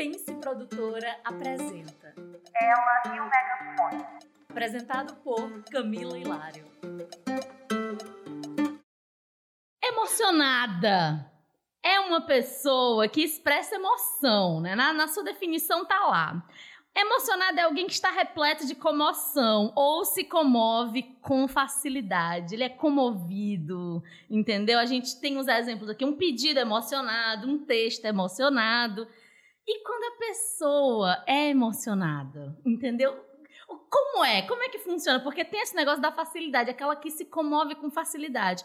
Pense Produtora apresenta Ela e o Megafone. Apresentado por Camila Hilário. Emocionada é uma pessoa que expressa emoção, né? Na, na sua definição tá lá. Emocionado é alguém que está repleto de comoção ou se comove com facilidade. Ele é comovido, entendeu? A gente tem uns exemplos aqui: um pedido emocionado, um texto emocionado. E quando a pessoa é emocionada, entendeu? Como é? Como é que funciona? Porque tem esse negócio da facilidade, aquela que se comove com facilidade.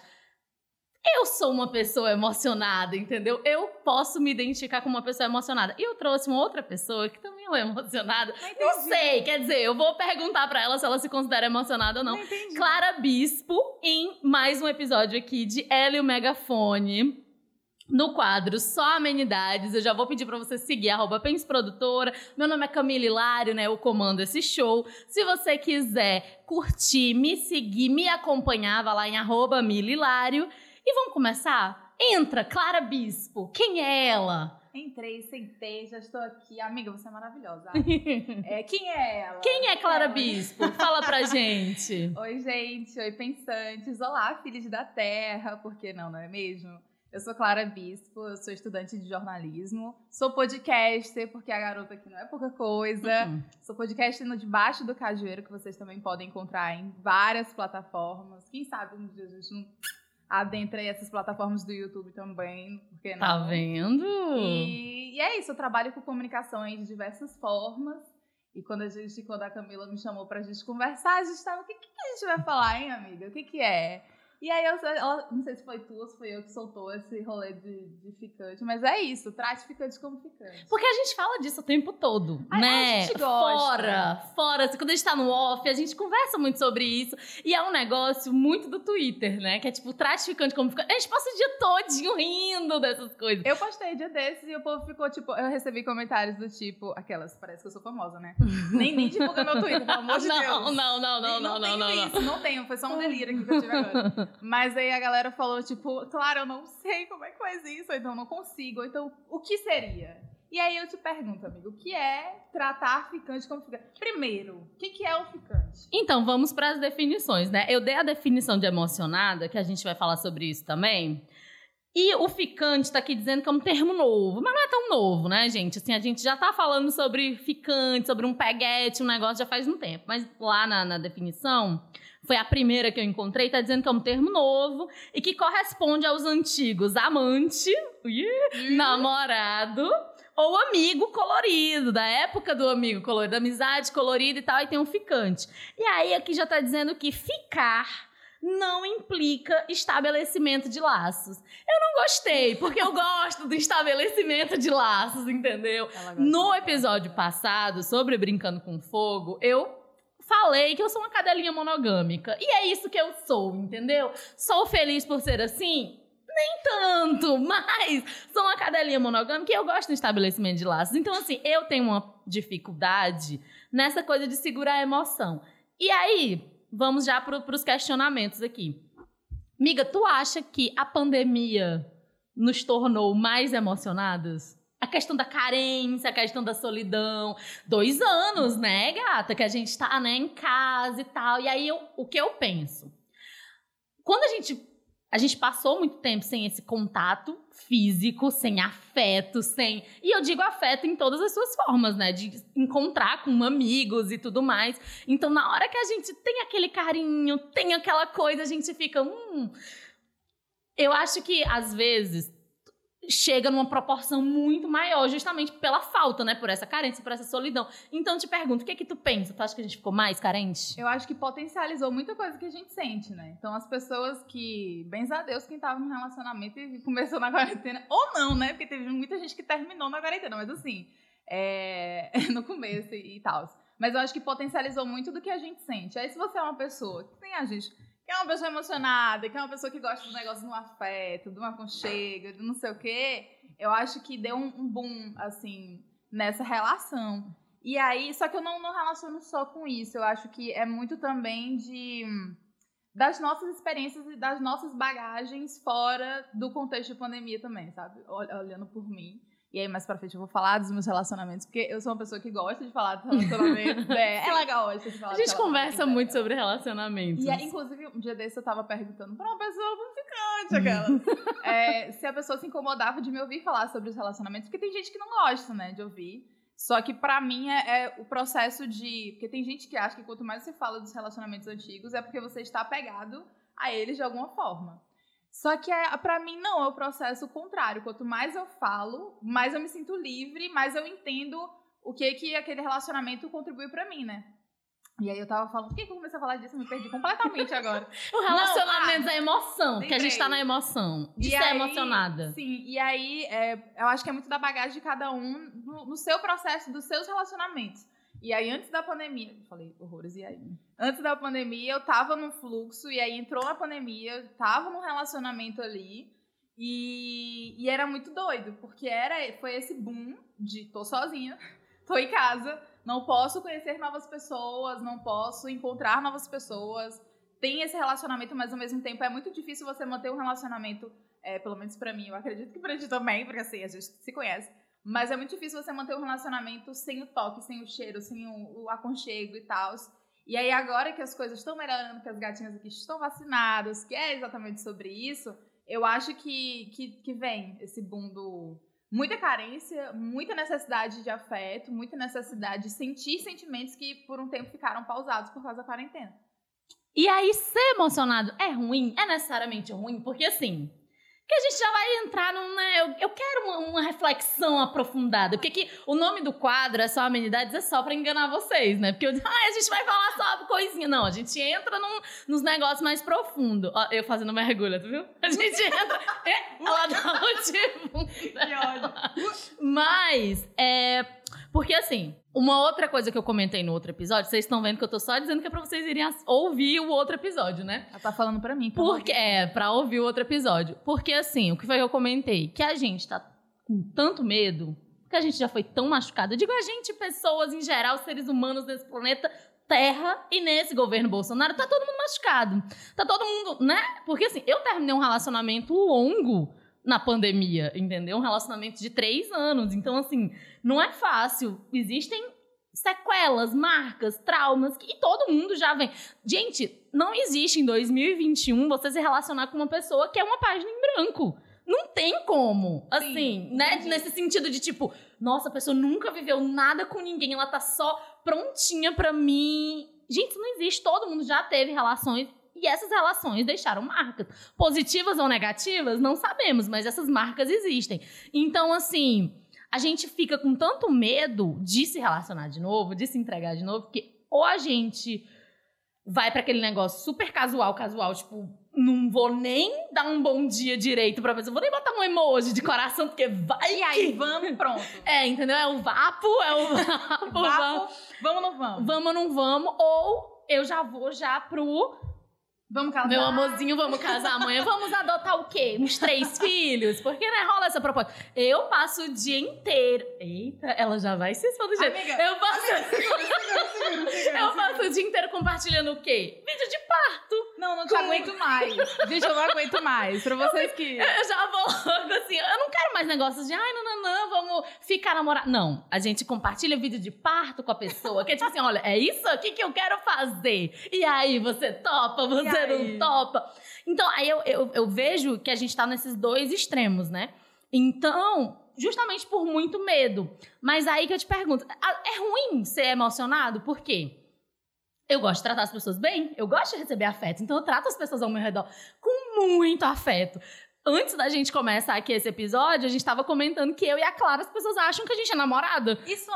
Eu sou uma pessoa emocionada, entendeu? Eu posso me identificar como uma pessoa emocionada. E eu trouxe uma outra pessoa que também é emocionada. Não, não sei, quer dizer, eu vou perguntar para ela se ela se considera emocionada ou não. Não. Clara Bispo, em mais um episódio aqui de Hélio Megafone. No quadro Só Amenidades, eu já vou pedir para você seguir, arroba Produtora. Meu nome é Camila Hilário, né? Eu comando esse show. Se você quiser curtir, me seguir, me acompanhar, vá lá em arroba Mila Hilário. E vamos começar? Entra, Clara Bispo. Quem é ela? Entrei, sentei, já estou aqui. Amiga, você é maravilhosa. É, quem é ela? Quem é Clara. Bispo? Fala pra gente. Oi, gente. Oi, pensantes. Olá, filhos da terra. Por que não, não é mesmo? Eu sou Clara Bispo, eu sou estudante de jornalismo. Sou podcaster, porque a garota aqui não é pouca coisa. Hum. Sou podcaster no Debaixo do Cajueiro, que vocês também podem encontrar em várias plataformas. Quem sabe um dia a gente não adentra aí essas plataformas do YouTube também, porque não? Tá vendo? E, e é isso, eu trabalho com comunicação aí de diversas formas. E quando a gente, quando a Camila me chamou pra gente conversar, a gente tava, o que, que a gente vai falar, hein, amiga? O que que é? E aí, eu, não sei se foi tu ou se foi eu que soltou esse rolê de, de ficante, mas é isso, trate ficante como ficante. Porque a gente fala disso o tempo todo, A- a né? gente gosta. Fora, fora. Assim, Quando a gente tá no off, a gente conversa muito sobre isso. E é um negócio muito do Twitter, né? Que é tipo, tratificante como ficante. A gente passa o dia todinho rindo dessas coisas. Eu postei dia desses e o povo ficou tipo. Eu recebi comentários do tipo. Aquelas, parece que eu sou famosa, né? nem, nem divulga meu Twitter, pelo amor de não, Deus. não, não, não, não, não, tenho não, não. isso, não tenho, foi só um delírio aqui que eu tive agora. Mas aí a galera falou, tipo, claro, eu não sei como é que faz isso, ou então não consigo, ou então o que seria? E aí eu te pergunto, amigo, o que é tratar ficante como ficante? Primeiro, o que, que é o ficante? Então, vamos para as definições, né? Eu dei a definição de emocionada, que a gente vai falar sobre isso também. E o ficante tá aqui dizendo que é um termo novo, mas não é tão novo, né, gente? Assim, a gente já tá falando sobre ficante, sobre um peguete, um negócio já faz um tempo. Mas lá na, na definição, foi a primeira que eu encontrei, tá dizendo que é um termo novo e que corresponde aos antigos amante, namorado ou amigo colorido, da época do amigo colorido, da amizade colorida e tal, e tem um ficante. E aí aqui já tá dizendo que ficar não implica estabelecimento de laços. Eu não gostei, porque eu gosto do estabelecimento de laços, entendeu? No episódio passado, sobre Brincando com Fogo, eu falei que eu sou uma cadelinha monogâmica. E é isso que eu sou, entendeu? Sou feliz por ser assim? Nem tanto, mas sou uma cadelinha monogâmica e eu gosto do estabelecimento de laços. Então, assim, eu tenho uma dificuldade nessa coisa de segurar a emoção. E aí, vamos já para os questionamentos aqui. Miga, tu acha que a pandemia nos tornou mais emocionadas? A questão da carência, a questão da solidão. Dois anos, né, gata? Que a gente tá, né, em casa e tal. E aí, eu- o que eu penso? Quando a gente a gente passou muito tempo sem esse contato físico, sem afeto, sem. E eu digo afeto em todas as suas formas, né? De encontrar com amigos e tudo mais. Então, na hora que a gente tem aquele carinho, tem aquela coisa, a gente fica. Hum. Eu acho que, às vezes, chega numa proporção muito maior, justamente pela falta, né? Por essa carência, por essa solidão. Então, te pergunto, o que é que tu pensa? Tu acha que a gente ficou mais carente? Eu acho que potencializou muita coisa que a gente sente, né? Então as pessoas que, bens a Deus, quem tava no relacionamento e começou na quarentena, ou não, né? Porque teve muita gente que terminou na quarentena, mas assim, é, no começo e, e tal. Mas eu acho que potencializou muito do que a gente sente. Aí se você é uma pessoa que tem a gente, que é uma pessoa emocionada, que é uma pessoa que gosta dos negócios no afeto, do aconchego, do não sei o quê, eu acho que deu um, um boom, assim, nessa relação. E aí, só que eu não, não relaciono só com isso. Eu acho que é muito também de das nossas experiências e das nossas bagagens fora do contexto de pandemia também, sabe? Ol- Olhando por mim. E aí, mais pra frente, eu vou falar dos meus relacionamentos, porque eu sou uma pessoa que gosta de falar dos relacionamentos. é, ela gosta de falar A gente conversa muito sobre relacionamentos. E inclusive, um dia desse eu tava perguntando pra uma pessoa ficante, aquela. é, se a pessoa se incomodava de me ouvir falar sobre os relacionamentos, porque tem gente que não gosta, né, de ouvir. Só que pra mim é, é, o processo de. Porque tem gente que acha que quanto mais você fala dos relacionamentos antigos, é porque você está apegado a eles de alguma forma. Só que é, para mim não, é o processo contrário. Quanto mais eu falo, mais eu me sinto livre, mais eu entendo o que que aquele relacionamento contribui para mim, né? E aí eu tava falando, por que, que eu comecei a falar disso? Eu me perdi completamente agora. o relacionamento não, ah, é emoção, porque a gente tá na emoção. De e ser aí, emocionada. Sim, e aí é, eu acho que é muito da bagagem de cada um no, no seu processo, dos seus relacionamentos. E aí, antes da pandemia, falei horrores, e aí? Antes da pandemia, eu tava num fluxo, e aí entrou a pandemia, eu tava num relacionamento ali, e, e era muito doido, porque era, foi esse boom de tô sozinha, tô em casa, não posso conhecer novas pessoas, não posso encontrar novas pessoas. Tem esse relacionamento, mas ao mesmo tempo é muito difícil você manter um relacionamento, é, pelo menos para mim, eu acredito que pra ti também, porque assim, a gente se conhece mas é muito difícil você manter um relacionamento sem o toque, sem o cheiro, sem o, o aconchego e tal. E aí, agora que as coisas estão melhorando, que as gatinhas aqui estão vacinadas, que é exatamente sobre isso, eu acho que, que, que vem esse boom do. Muita carência, muita necessidade de afeto, muita necessidade de sentir sentimentos que por um tempo ficaram pausados por causa da quarentena. E aí, ser emocionado é ruim? É necessariamente ruim? Porque assim, que a gente já vai entrar num. Né, eu, eu quero uma, uma, reflexão aprofundada. Porque que o nome do quadro é só amenidades, é só pra enganar vocês, né? Porque eu ah, a gente vai falar só coisinha. Não, a gente entra num, nos negócios mais profundos. Ó, eu fazendo mergulho, tu viu? A gente entra. é, ela dá um tipo. Que ódio. Mas, é. Porque assim, uma outra coisa que eu comentei no outro episódio, vocês estão vendo que eu tô só dizendo que é pra vocês irem ouvir o outro episódio, né? Ela tá falando pra mim. Porque, é, pra ouvir o outro episódio. Porque assim, o que foi que eu comentei? Que a gente tá com tanto medo, que a gente já foi tão machucado. Eu digo a gente, pessoas em geral, seres humanos nesse planeta, Terra e nesse governo Bolsonaro, tá todo mundo machucado. Tá todo mundo, né? Porque assim, eu terminei um relacionamento longo na pandemia, entendeu? Um relacionamento de três anos. Então, assim, não é fácil. Existem sequelas, marcas, traumas, que todo mundo já vem. Gente, não existe em 2021 você se relacionar com uma pessoa que é uma página em branco. Não tem como. Assim, Sim, né? Entendi. Nesse sentido de tipo, nossa, a pessoa nunca viveu nada com ninguém, ela tá só prontinha pra mim. Gente, isso não existe. Todo mundo já teve relações e essas relações deixaram marcas. Positivas ou negativas, não sabemos, mas essas marcas existem. Então, assim, a gente fica com tanto medo de se relacionar de novo, de se entregar de novo, que ou a gente vai para aquele negócio super casual, casual, tipo, não vou nem dar um bom dia direito pra pessoa, vou nem botar um emoji de coração, porque vai. E aí, vamos, pronto. É, entendeu? É o vapo, é o vapo. vapo vamos, vamos ou não vamos? Vamos ou não vamos, ou eu já vou já pro Vamos casar. Meu amorzinho, vamos casar amanhã. Vamos adotar o quê? Uns três filhos? Porque, né, rola essa proposta. Eu passo o dia inteiro. Eita, ela já vai se expor do jeito. Amiga, eu passo. Amiga, segura, segura, segura, segura, eu passo o dia inteiro compartilhando o quê? Vídeo de parto. Não, não te aguento mais. Gente, eu não aguento mais. Pra vocês eu, que. Eu já vou logo assim. Eu não quero mais negócios de, ai, não, não, não, vamos ficar namorado. Não. A gente compartilha vídeo de parto com a pessoa. Que é tipo assim, olha, é isso aqui que eu quero fazer. E aí, você topa, você não topa. Então, aí eu, eu, eu vejo que a gente tá nesses dois extremos, né? Então, justamente por muito medo. Mas aí que eu te pergunto, é ruim ser emocionado? Por quê? Eu gosto de tratar as pessoas bem, eu gosto de receber afeto, então eu trato as pessoas ao meu redor com muito afeto antes da gente começar aqui esse episódio, a gente tava comentando que eu e a Clara, as pessoas acham que a gente é namorada. Isso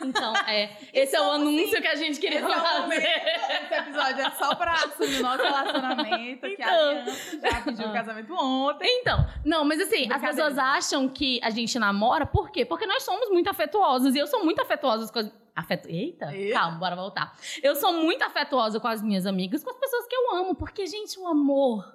Então, é. Esse é o anúncio sim. que a gente queria esse fazer. É esse episódio é só pra assumir o nosso relacionamento, então, que a. Aliança já pediu o casamento ontem. Então, não, mas assim, as pessoas acham que a gente namora, por quê? Porque nós somos muito afetuosos. E eu sou muito afetuosa com as Afeto... Eita, Eita, calma, bora voltar. Eu sou muito afetuosa com as minhas amigas, com as pessoas que eu amo, porque, gente, o amor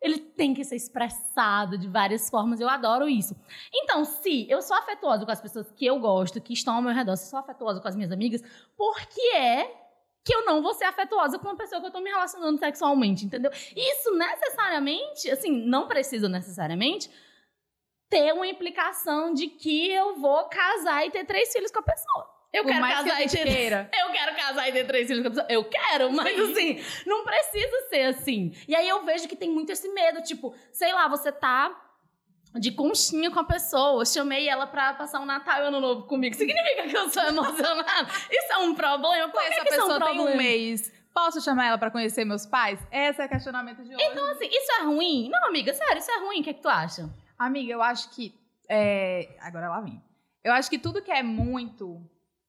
ele tem que ser expressado de várias formas. Eu adoro isso. Então, se eu sou afetuosa com as pessoas que eu gosto, que estão ao meu redor, se eu sou afetuosa com as minhas amigas, por que é que eu não vou ser afetuosa com uma pessoa que eu tô me relacionando sexualmente, entendeu? Isso necessariamente, assim, não precisa necessariamente ter uma implicação de que eu vou casar e ter três filhos com a pessoa. Eu Por quero que casar a e ter. queira. Eu quero casar e ter três filhos com a pessoa. Eu quero, mas assim, não precisa ser assim. E aí eu vejo que tem muito esse medo, tipo, sei lá, você tá de conchinha com a pessoa. Eu chamei ela pra passar um Natal e Ano Novo comigo. Significa que eu sou emocionada? Isso é um problema? Por que, Essa que isso é um pessoa tem um problema? mês. Posso chamar ela pra conhecer meus pais? Esse é o questionamento de hoje. Então, assim, isso é ruim? Não, amiga, sério, isso é ruim. O que, é que tu acha? Amiga, eu acho que. é, Agora ela vem. Eu acho que tudo que é muito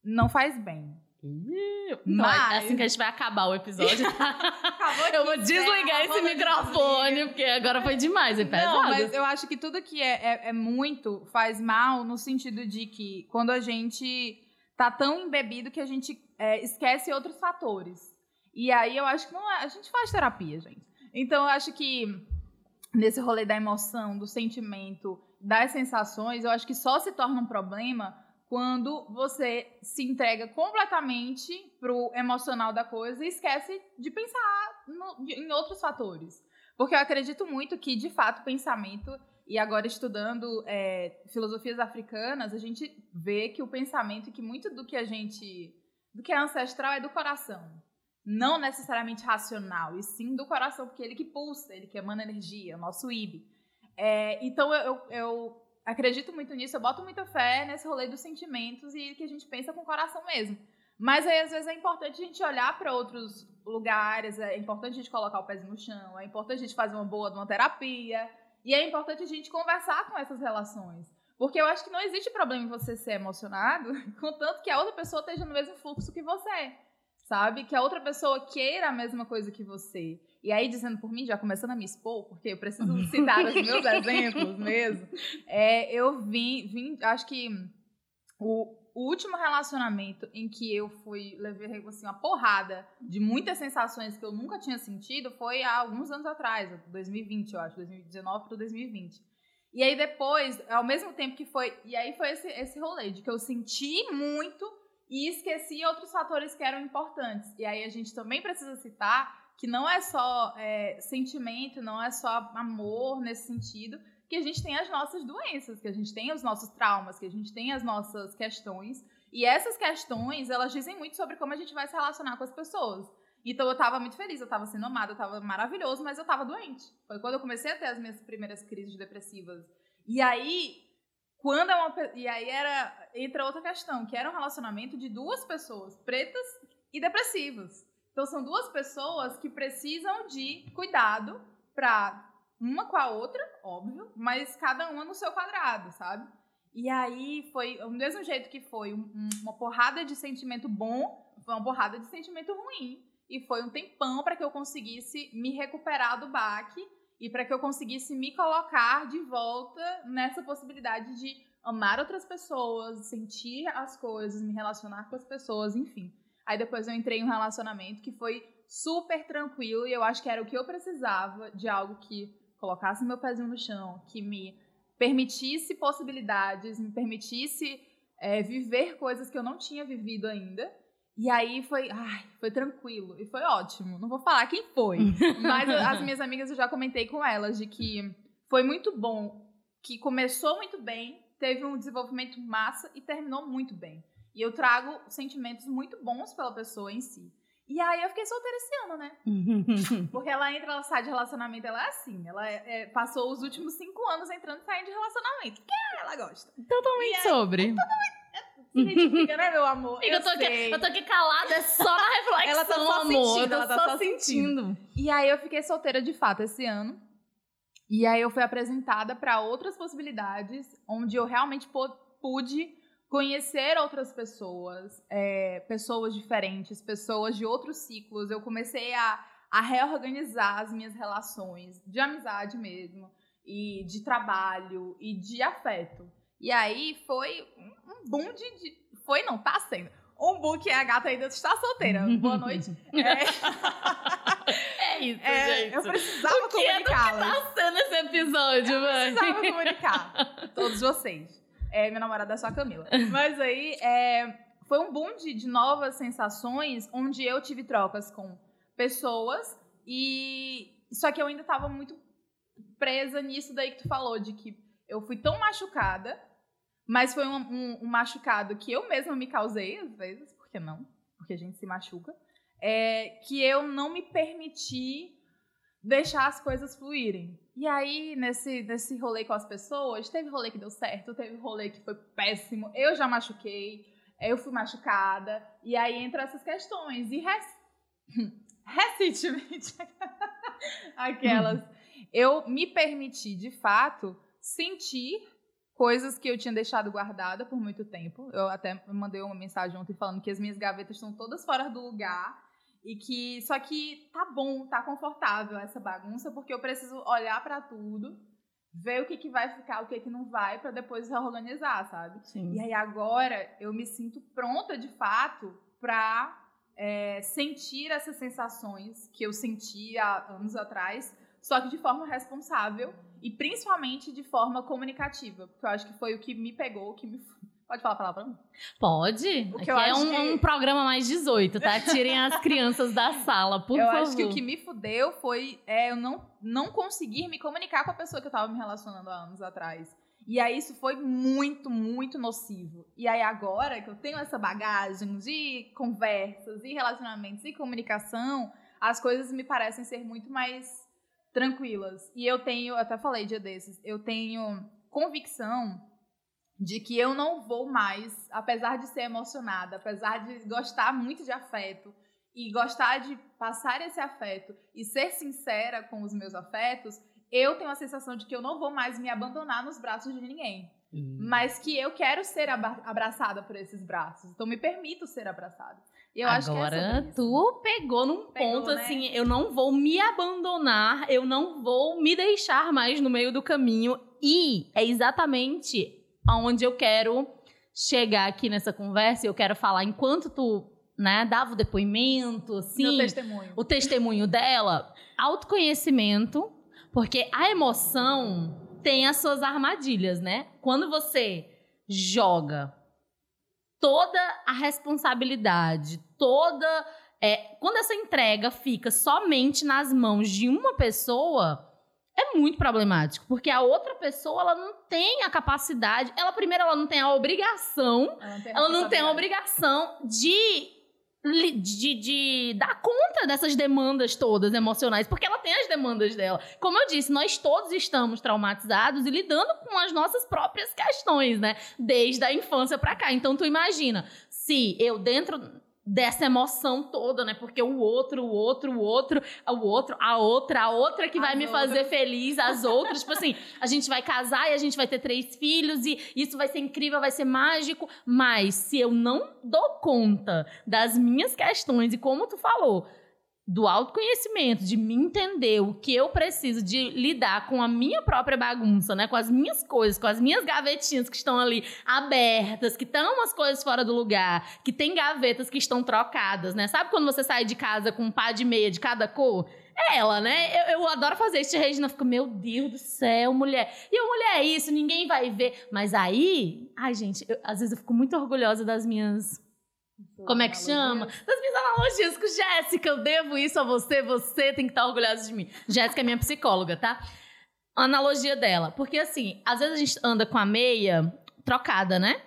não faz bem. Mas, Mas- assim que a gente vai acabar o episódio, eu vou aqui, desligar né? esse microfone, porque agora foi demais, é pesado. Não, mas eu acho que tudo que é, é- é muito faz mal no sentido de que quando a gente tá tão embebido que a gente é, esquece outros fatores. E aí eu acho que não é, a gente faz terapia, gente. Então eu acho que nesse rolê da emoção, do sentimento, das sensações, eu acho que só se torna um problema quando você se entrega completamente pro emocional da coisa e esquece de pensar no- de- em outros fatores. Porque eu acredito muito que, de fato, pensamento, e agora estudando é, filosofias africanas, a gente vê que o pensamento, que muito do que a gente. do que é ancestral é do coração. Não necessariamente racional, e sim do coração, porque ele que pulsa, ele que emana energia, o nosso IB. É, então eu, eu acredito muito nisso, eu boto muita fé nesse rolê dos sentimentos e que a gente pensa com o coração mesmo. Mas aí, às vezes, é importante a gente olhar para outros lugares, é importante a gente colocar o pezinho no chão, é importante a gente fazer uma boa uma terapia, e é importante a gente conversar com essas relações. Porque eu acho que não existe problema em você ser emocionado, contanto que a outra pessoa esteja no mesmo fluxo que você. Sabe? Que a outra pessoa queira a mesma coisa que você. E aí, dizendo por mim, já começando a me expor, porque eu preciso citar os meus exemplos mesmo. É, eu vim, vim, acho que o, o último relacionamento em que eu fui, levei assim, uma porrada de muitas sensações que eu nunca tinha sentido foi há alguns anos atrás, 2020, eu acho, 2019 para 2020. E aí depois, ao mesmo tempo que foi. E aí foi esse, esse rolê de que eu senti muito e esqueci outros fatores que eram importantes. E aí a gente também precisa citar que não é só é, sentimento, não é só amor nesse sentido, que a gente tem as nossas doenças, que a gente tem os nossos traumas, que a gente tem as nossas questões. E essas questões, elas dizem muito sobre como a gente vai se relacionar com as pessoas. Então eu tava muito feliz, eu tava sendo amada, eu tava maravilhoso, mas eu tava doente. Foi quando eu comecei a ter as minhas primeiras crises depressivas. E aí, quando é uma e aí era entra outra questão, que era um relacionamento de duas pessoas, pretas e depressivas. Então são duas pessoas que precisam de cuidado pra uma com a outra, óbvio, mas cada uma no seu quadrado, sabe? E aí foi o mesmo jeito que foi um- um- uma porrada de sentimento bom, foi uma porrada de sentimento ruim. E foi um tempão para que eu conseguisse me recuperar do baque e para que eu conseguisse me colocar de volta nessa possibilidade de amar outras pessoas, sentir as coisas, me relacionar com as pessoas, enfim. Aí depois eu entrei em um relacionamento que foi super tranquilo e eu acho que era o que eu precisava de algo que colocasse meu pezinho no chão, que me permitisse possibilidades, me permitisse é, viver coisas que eu não tinha vivido ainda. E aí foi, ai, foi tranquilo e foi ótimo. Não vou falar quem foi, mas as minhas amigas eu já comentei com elas de que foi muito bom, que começou muito bem, teve um desenvolvimento massa e terminou muito bem. E eu trago sentimentos muito bons pela pessoa em si. E aí eu fiquei solteira esse ano, né? Porque ela entra, ela sai de relacionamento, ela é assim. Ela é- é, passou os últimos cinco anos entrando e saindo de relacionamento. Porque ela gosta. Totalmente aí- sobre. Se identifica, né, meu amor? Amiga, eu, tô aqui, eu tô aqui calada, é só na reflexão, Ela tá só amor. sentindo, eu ela tá só, só sentindo. E aí eu fiquei solteira de fato esse ano. E aí eu fui apresentada para outras possibilidades, onde eu realmente pu- pude conhecer outras pessoas, é, pessoas diferentes, pessoas de outros ciclos. Eu comecei a, a reorganizar as minhas relações de amizade mesmo, e de trabalho, e de afeto. E aí foi um boom de, de- Foi, não, tá sendo. Um boom que a gata ainda está solteira. Boa noite. É, É isso, é, gente. eu precisava O que é do que tá sendo esse episódio, velho? precisava comunicar. Todos vocês. É, minha namorada é só a Camila. Mas aí, é, foi um boom de, de novas sensações, onde eu tive trocas com pessoas e... Só que eu ainda tava muito presa nisso daí que tu falou, de que eu fui tão machucada, mas foi um, um, um machucado que eu mesma me causei, às vezes, por que não? Porque a gente se machuca. É, que eu não me permiti deixar as coisas fluírem. E aí, nesse, nesse rolê com as pessoas, teve rolê que deu certo, teve rolê que foi péssimo, eu já machuquei, eu fui machucada, e aí entram essas questões. E recentemente, aquelas, eu me permiti, de fato, sentir coisas que eu tinha deixado guardada por muito tempo. Eu até mandei uma mensagem ontem falando que as minhas gavetas estão todas fora do lugar e que só que tá bom, tá confortável essa bagunça, porque eu preciso olhar para tudo, ver o que, que vai ficar, o que, que não vai, para depois reorganizar, sabe? Sim. E aí agora eu me sinto pronta de fato para é, sentir essas sensações que eu senti há anos atrás, só que de forma responsável e principalmente de forma comunicativa, porque eu acho que foi o que me pegou, o que me Pode falar palavrão? Pode. O que Aqui é um, que... um, programa mais 18, tá? Tirem as crianças da sala, por eu favor. Eu acho que o que me fudeu foi é, eu não, não conseguir me comunicar com a pessoa que eu tava me relacionando há anos atrás. E aí isso foi muito, muito nocivo. E aí agora que eu tenho essa bagagem de conversas e relacionamentos e comunicação, as coisas me parecem ser muito mais tranquilas. E eu tenho, até falei dia desses, eu tenho convicção de que eu não vou mais, apesar de ser emocionada, apesar de gostar muito de afeto e gostar de passar esse afeto e ser sincera com os meus afetos, eu tenho a sensação de que eu não vou mais me abandonar nos braços de ninguém. Hum. Mas que eu quero ser abraçada por esses braços. Então me permito ser abraçada. Eu Agora, é tu pegou num pegou, ponto né? assim, eu não vou me abandonar, eu não vou me deixar mais no meio do caminho. E é exatamente aonde eu quero chegar aqui nessa conversa, eu quero falar enquanto tu, né, dava o depoimento, assim, testemunho. o testemunho dela, autoconhecimento, porque a emoção tem as suas armadilhas, né? Quando você joga toda a responsabilidade, toda é, quando essa entrega fica somente nas mãos de uma pessoa, é muito problemático, porque a outra pessoa ela não tem a capacidade, ela primeiro ela não tem a obrigação, ela não tem, ela não tem a obrigação de, de, de dar conta dessas demandas todas emocionais, porque ela tem as demandas dela. Como eu disse, nós todos estamos traumatizados e lidando com as nossas próprias questões, né? Desde a infância para cá. Então tu imagina, se eu dentro dessa emoção toda, né? Porque o outro, o outro, o outro, o outro, a outra, a outra que as vai me outras. fazer feliz, as outras. tipo assim, a gente vai casar e a gente vai ter três filhos e isso vai ser incrível, vai ser mágico. Mas se eu não dou conta das minhas questões e como tu falou, do autoconhecimento, de me entender o que eu preciso de lidar com a minha própria bagunça, né? Com as minhas coisas, com as minhas gavetinhas que estão ali abertas, que estão umas coisas fora do lugar, que tem gavetas que estão trocadas, né? Sabe quando você sai de casa com um par de meia de cada cor? É ela, né? Eu, eu adoro fazer isso. Regina fica, meu Deus do céu, mulher. E a mulher é isso, ninguém vai ver. Mas aí, ai, gente, eu, às vezes eu fico muito orgulhosa das minhas como é que chama? Das minhas analogias com Jéssica. Eu devo isso a você, você tem que estar orgulhosa de mim. Jéssica é minha psicóloga, tá? Analogia dela. Porque assim, às vezes a gente anda com a meia trocada, né?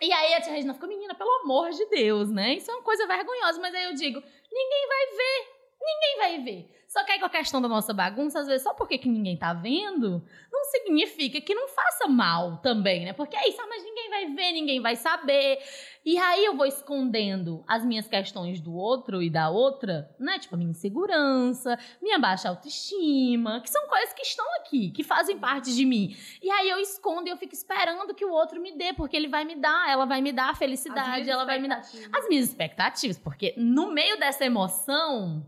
E aí a tia Regina fica, menina, pelo amor de Deus, né? Isso é uma coisa vergonhosa. Mas aí eu digo, ninguém vai ver. Ninguém vai ver. Só que aí com a questão da nossa bagunça, às vezes, só porque que ninguém tá vendo, não significa que não faça mal também, né? Porque é isso, ah, mas ninguém vai ver, ninguém vai saber. E aí eu vou escondendo as minhas questões do outro e da outra, né? Tipo, a minha insegurança, minha baixa autoestima, que são coisas que estão aqui, que fazem parte de mim. E aí eu escondo e eu fico esperando que o outro me dê, porque ele vai me dar, ela vai me dar a felicidade, ela vai me dar as minhas expectativas, porque no meio dessa emoção,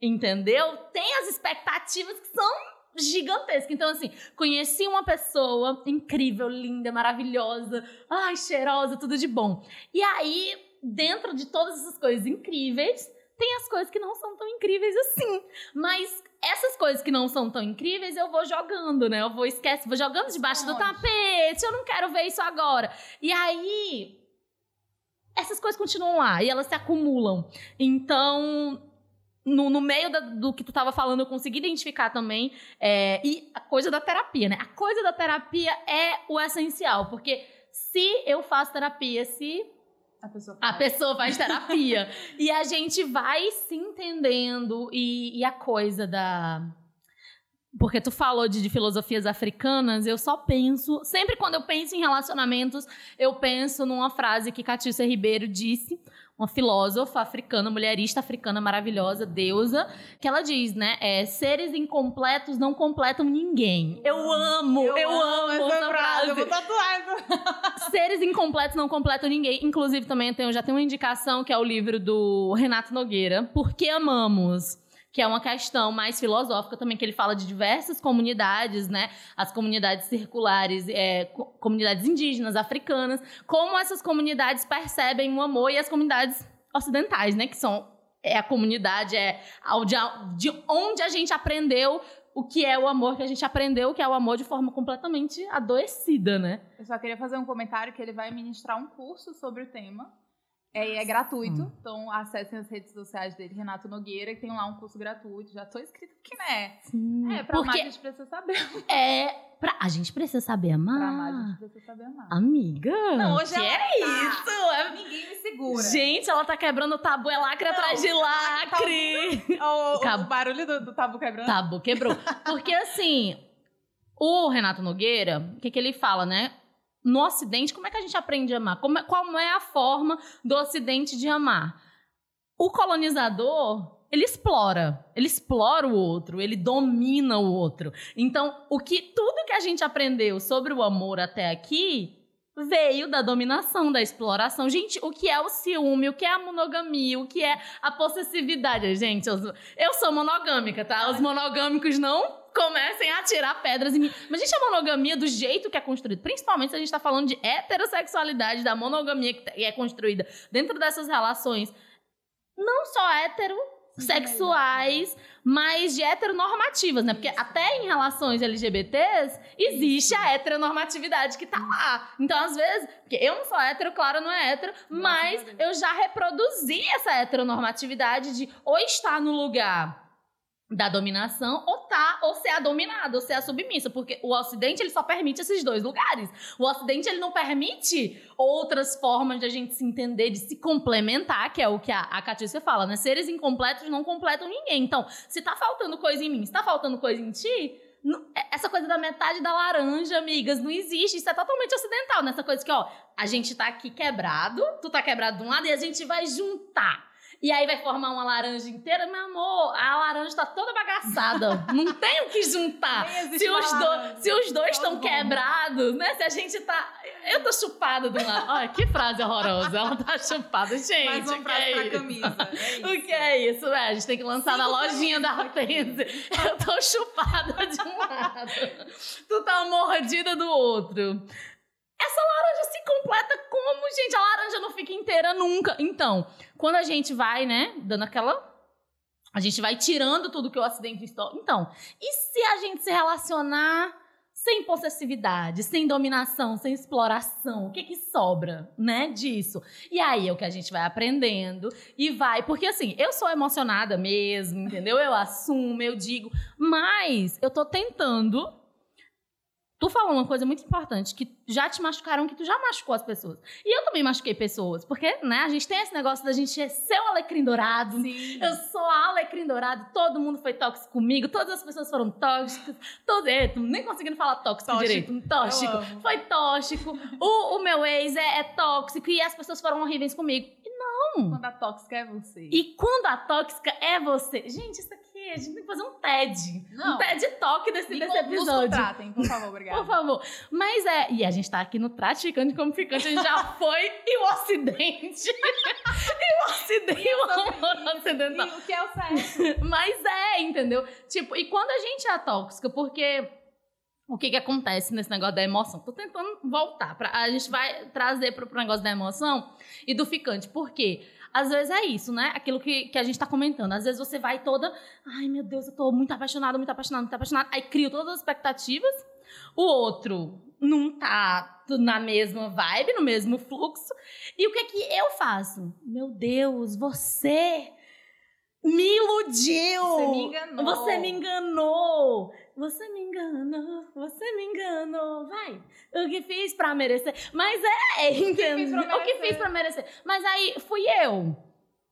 Entendeu? Tem as expectativas que são gigantescas. Então, assim, conheci uma pessoa incrível, linda, maravilhosa, ai, cheirosa, tudo de bom. E aí, dentro de todas essas coisas incríveis, tem as coisas que não são tão incríveis assim. Mas essas coisas que não são tão incríveis, eu vou jogando, né? Eu vou esquece, vou jogando debaixo do tapete, eu não quero ver isso agora. E aí, essas coisas continuam lá e elas se acumulam. Então, no, no meio da- do que tu tava falando, eu consegui identificar também. é, e a coisa da terapia, né? A coisa da terapia é o essencial. Porque se eu faço terapia, se A pessoa a fala. pessoa faz terapia. e a gente vai se entendendo. E, e a coisa da. Porque tu falou de, de filosofias africanas, eu só penso. Sempre quando eu penso em relacionamentos, eu penso numa frase que Catícia Ribeiro disse, uma filósofa africana, mulherista africana maravilhosa, deusa, que ela diz, né? É, seres incompletos não completam ninguém. Eu amo, eu, amo essa frase. Eu vou tatuar essa. Seres incompletos não completam ninguém. Inclusive, também eu tenho, já tenho uma indicação que é o livro do Renato Nogueira, Por que Amamos? Que é uma questão mais filosófica também, que ele fala de diversas comunidades, né? As comunidades circulares, é, co- comunidades indígenas, africanas, como essas comunidades percebem o amor e as comunidades ocidentais, né? Que são é a comunidade, é de, de onde a gente aprendeu o que é o amor, que a gente aprendeu que é o amor de forma completamente adoecida, né? Eu só queria fazer um comentário que ele vai ministrar um curso sobre o tema. É, e é gratuito, então acessem as redes sociais dele, Renato Nogueira, que tem lá um curso gratuito. Já tô inscrito aqui, né? É, pra amar a Porque gente precisa saber. é. Pra, a gente precisa saber amar. Pra amar a gente precisa saber amar. Amiga. Não, hoje que é tá. isso? É- Ninguém me segura. Gente, ela tá quebrando o tabu, é lacre Não, atrás de tá lacre. o, o- Cabo. o barulho do, do tabu quebrando. Tabu quebrou. Porque assim, o Renato Nogueira, o que, que ele fala, né? No Ocidente, como é que a gente aprende a amar? Como é- qual é a forma do Ocidente de amar? O colonizador, ele explora. Ele explora o outro, ele domina o outro. Então, o que tudo que a gente aprendeu sobre o amor até aqui veio da dominação, da exploração. Gente, o que é o ciúme, o que é a monogamia, o que é a possessividade? Gente, eu, sou monogâmica, tá? Os monogâmicos não comecem a tirar pedras em mim. Mas, gente, a monogamia, do jeito que é construída, principalmente se a gente tá falando de heterossexualidade, da monogamia que é construída dentro dessas relações, não só heterossexuais, mas de heteronormativas, né? Porque até em relações LGBTs existe a heteronormatividade que tá lá. Então, às vezes, porque eu não sou hétero, Clara não é hétero, mas eu já reproduzi essa heteronormatividade de ou estar no lugar da dominação ou tá ou ser a dominada ou ser a submissa, porque o ocidente ele só permite esses dois lugares. O ocidente ele não permite outras formas de a gente se entender, de se complementar, que é o que a, a Catícia fala, né? Seres incompletos não completam ninguém. Então, se tá faltando coisa em mim, se tá faltando coisa em ti, é- essa coisa da metade da laranja, amigas, não existe. Isso é totalmente ocidental, nessa coisa que, ó, a gente tá aqui quebrado, tu tá quebrado de um lado e a gente vai juntar. E aí vai formar uma laranja inteira, meu amor, a laranja tá toda bagaçada. não tem o que juntar. Se os, do- se os dois estão quebrados, né? Se a gente tá. Eu tô chupada um lado. Olha, que frase horrorosa. Ela tá chupada. Gente, Mais uma frase é pra isso? camisa. É. O que é isso, velho? A gente tem que lançar na Cinco lojinha da Hortense. Eu tô chupada de um lado. Tu tá mordida do outro. Essa laranja se completa como, gente? A laranja não fica inteira nunca. Então, quando a gente vai, né, dando aquela. A gente vai tirando tudo que o acidente. Então, e se a gente se relacionar sem possessividade, sem dominação, sem exploração? O que que sobra, né, disso? E aí é o que a gente vai aprendendo e vai. Porque assim, eu sou emocionada mesmo, entendeu? Eu assumo, eu digo. Mas eu tô tentando. Tu falou uma coisa muito importante, que já te machucaram, que tu já machucou as pessoas. E eu também machuquei pessoas, porque, né, a gente tem esse negócio da gente ser o alecrim dourado. Sim. Eu sou a alecrim dourado, todo mundo foi tóxico comigo, todas as pessoas foram tóxicas. Todo, é, tô nem conseguindo falar tóxico, Tóxico. direito. Tóxico. Foi tóxico. O, o meu ex é, é tóxico e as pessoas foram horríveis comigo. Não. Quando a tóxica é você. E quando a tóxica é você. Gente, isso aqui, a gente tem que fazer um TED. Não. Um TED Talk desse, Me desse con- nos episódio. contratem, por favor, obrigada. Por favor. Mas é. E a gente tá aqui no Traficante como ficante, a gente já foi. E o Ocidente. e o Ocidente. E o amor ocidental. E o que é o certo? Mas é, entendeu? Tipo, e quando a gente é tóxica, porque o que que acontece nesse negócio da emoção? Tô tentando voltar. Pra, a gente vai trazer pro, pro negócio da emoção e do ficante. Por quê? Às vezes é isso, né? Aquilo que, que a gente tá comentando. Às vezes você vai toda. Ai, meu Deus, eu tô muito apaixonada, muito apaixonada, muito apaixonada. Aí crio todas as expectativas. O outro não tá na mesma vibe, no mesmo fluxo. E o que é que eu faço? Meu Deus, você Me iludiu! Você me enganou. Você me enganou! Você me enganou, você me enganou. Vai. O que fiz pra merecer? Mas é, entendeu? O que fiz pra merecer? Mas aí fui eu.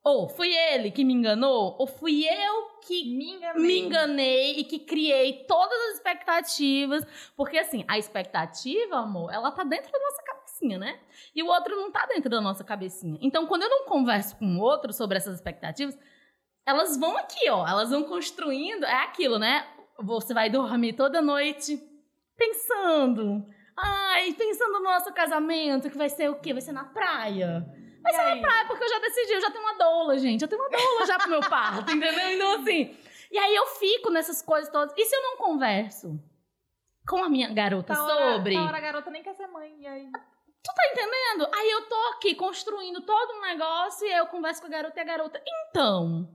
Ou fui ele que me enganou, ou fui eu que Me enganei. me enganei e que criei todas as expectativas. Porque, assim, a expectativa, amor, ela tá dentro da nossa cabecinha, né? E o outro não tá dentro da nossa cabecinha. Então, quando eu não converso com o outro sobre essas expectativas, elas vão aqui, ó. Elas vão construindo. É aquilo, né? Você vai dormir toda noite pensando. Ai, pensando no nosso casamento, que vai ser o quê? Vai ser na praia. Vai ser na praia, porque eu já decidi, eu já tenho uma doula, gente. Eu tenho uma doula já pro meu parto, entendeu? Então, assim. E aí eu fico nessas coisas todas. E se eu não converso com a minha garota Tá hora, sobre. tá hora a garota nem quer ser mãe. E aí? Tu tá entendendo? Aí eu tô aqui construindo todo um negócio e aí eu converso com a garota e a garota. Então.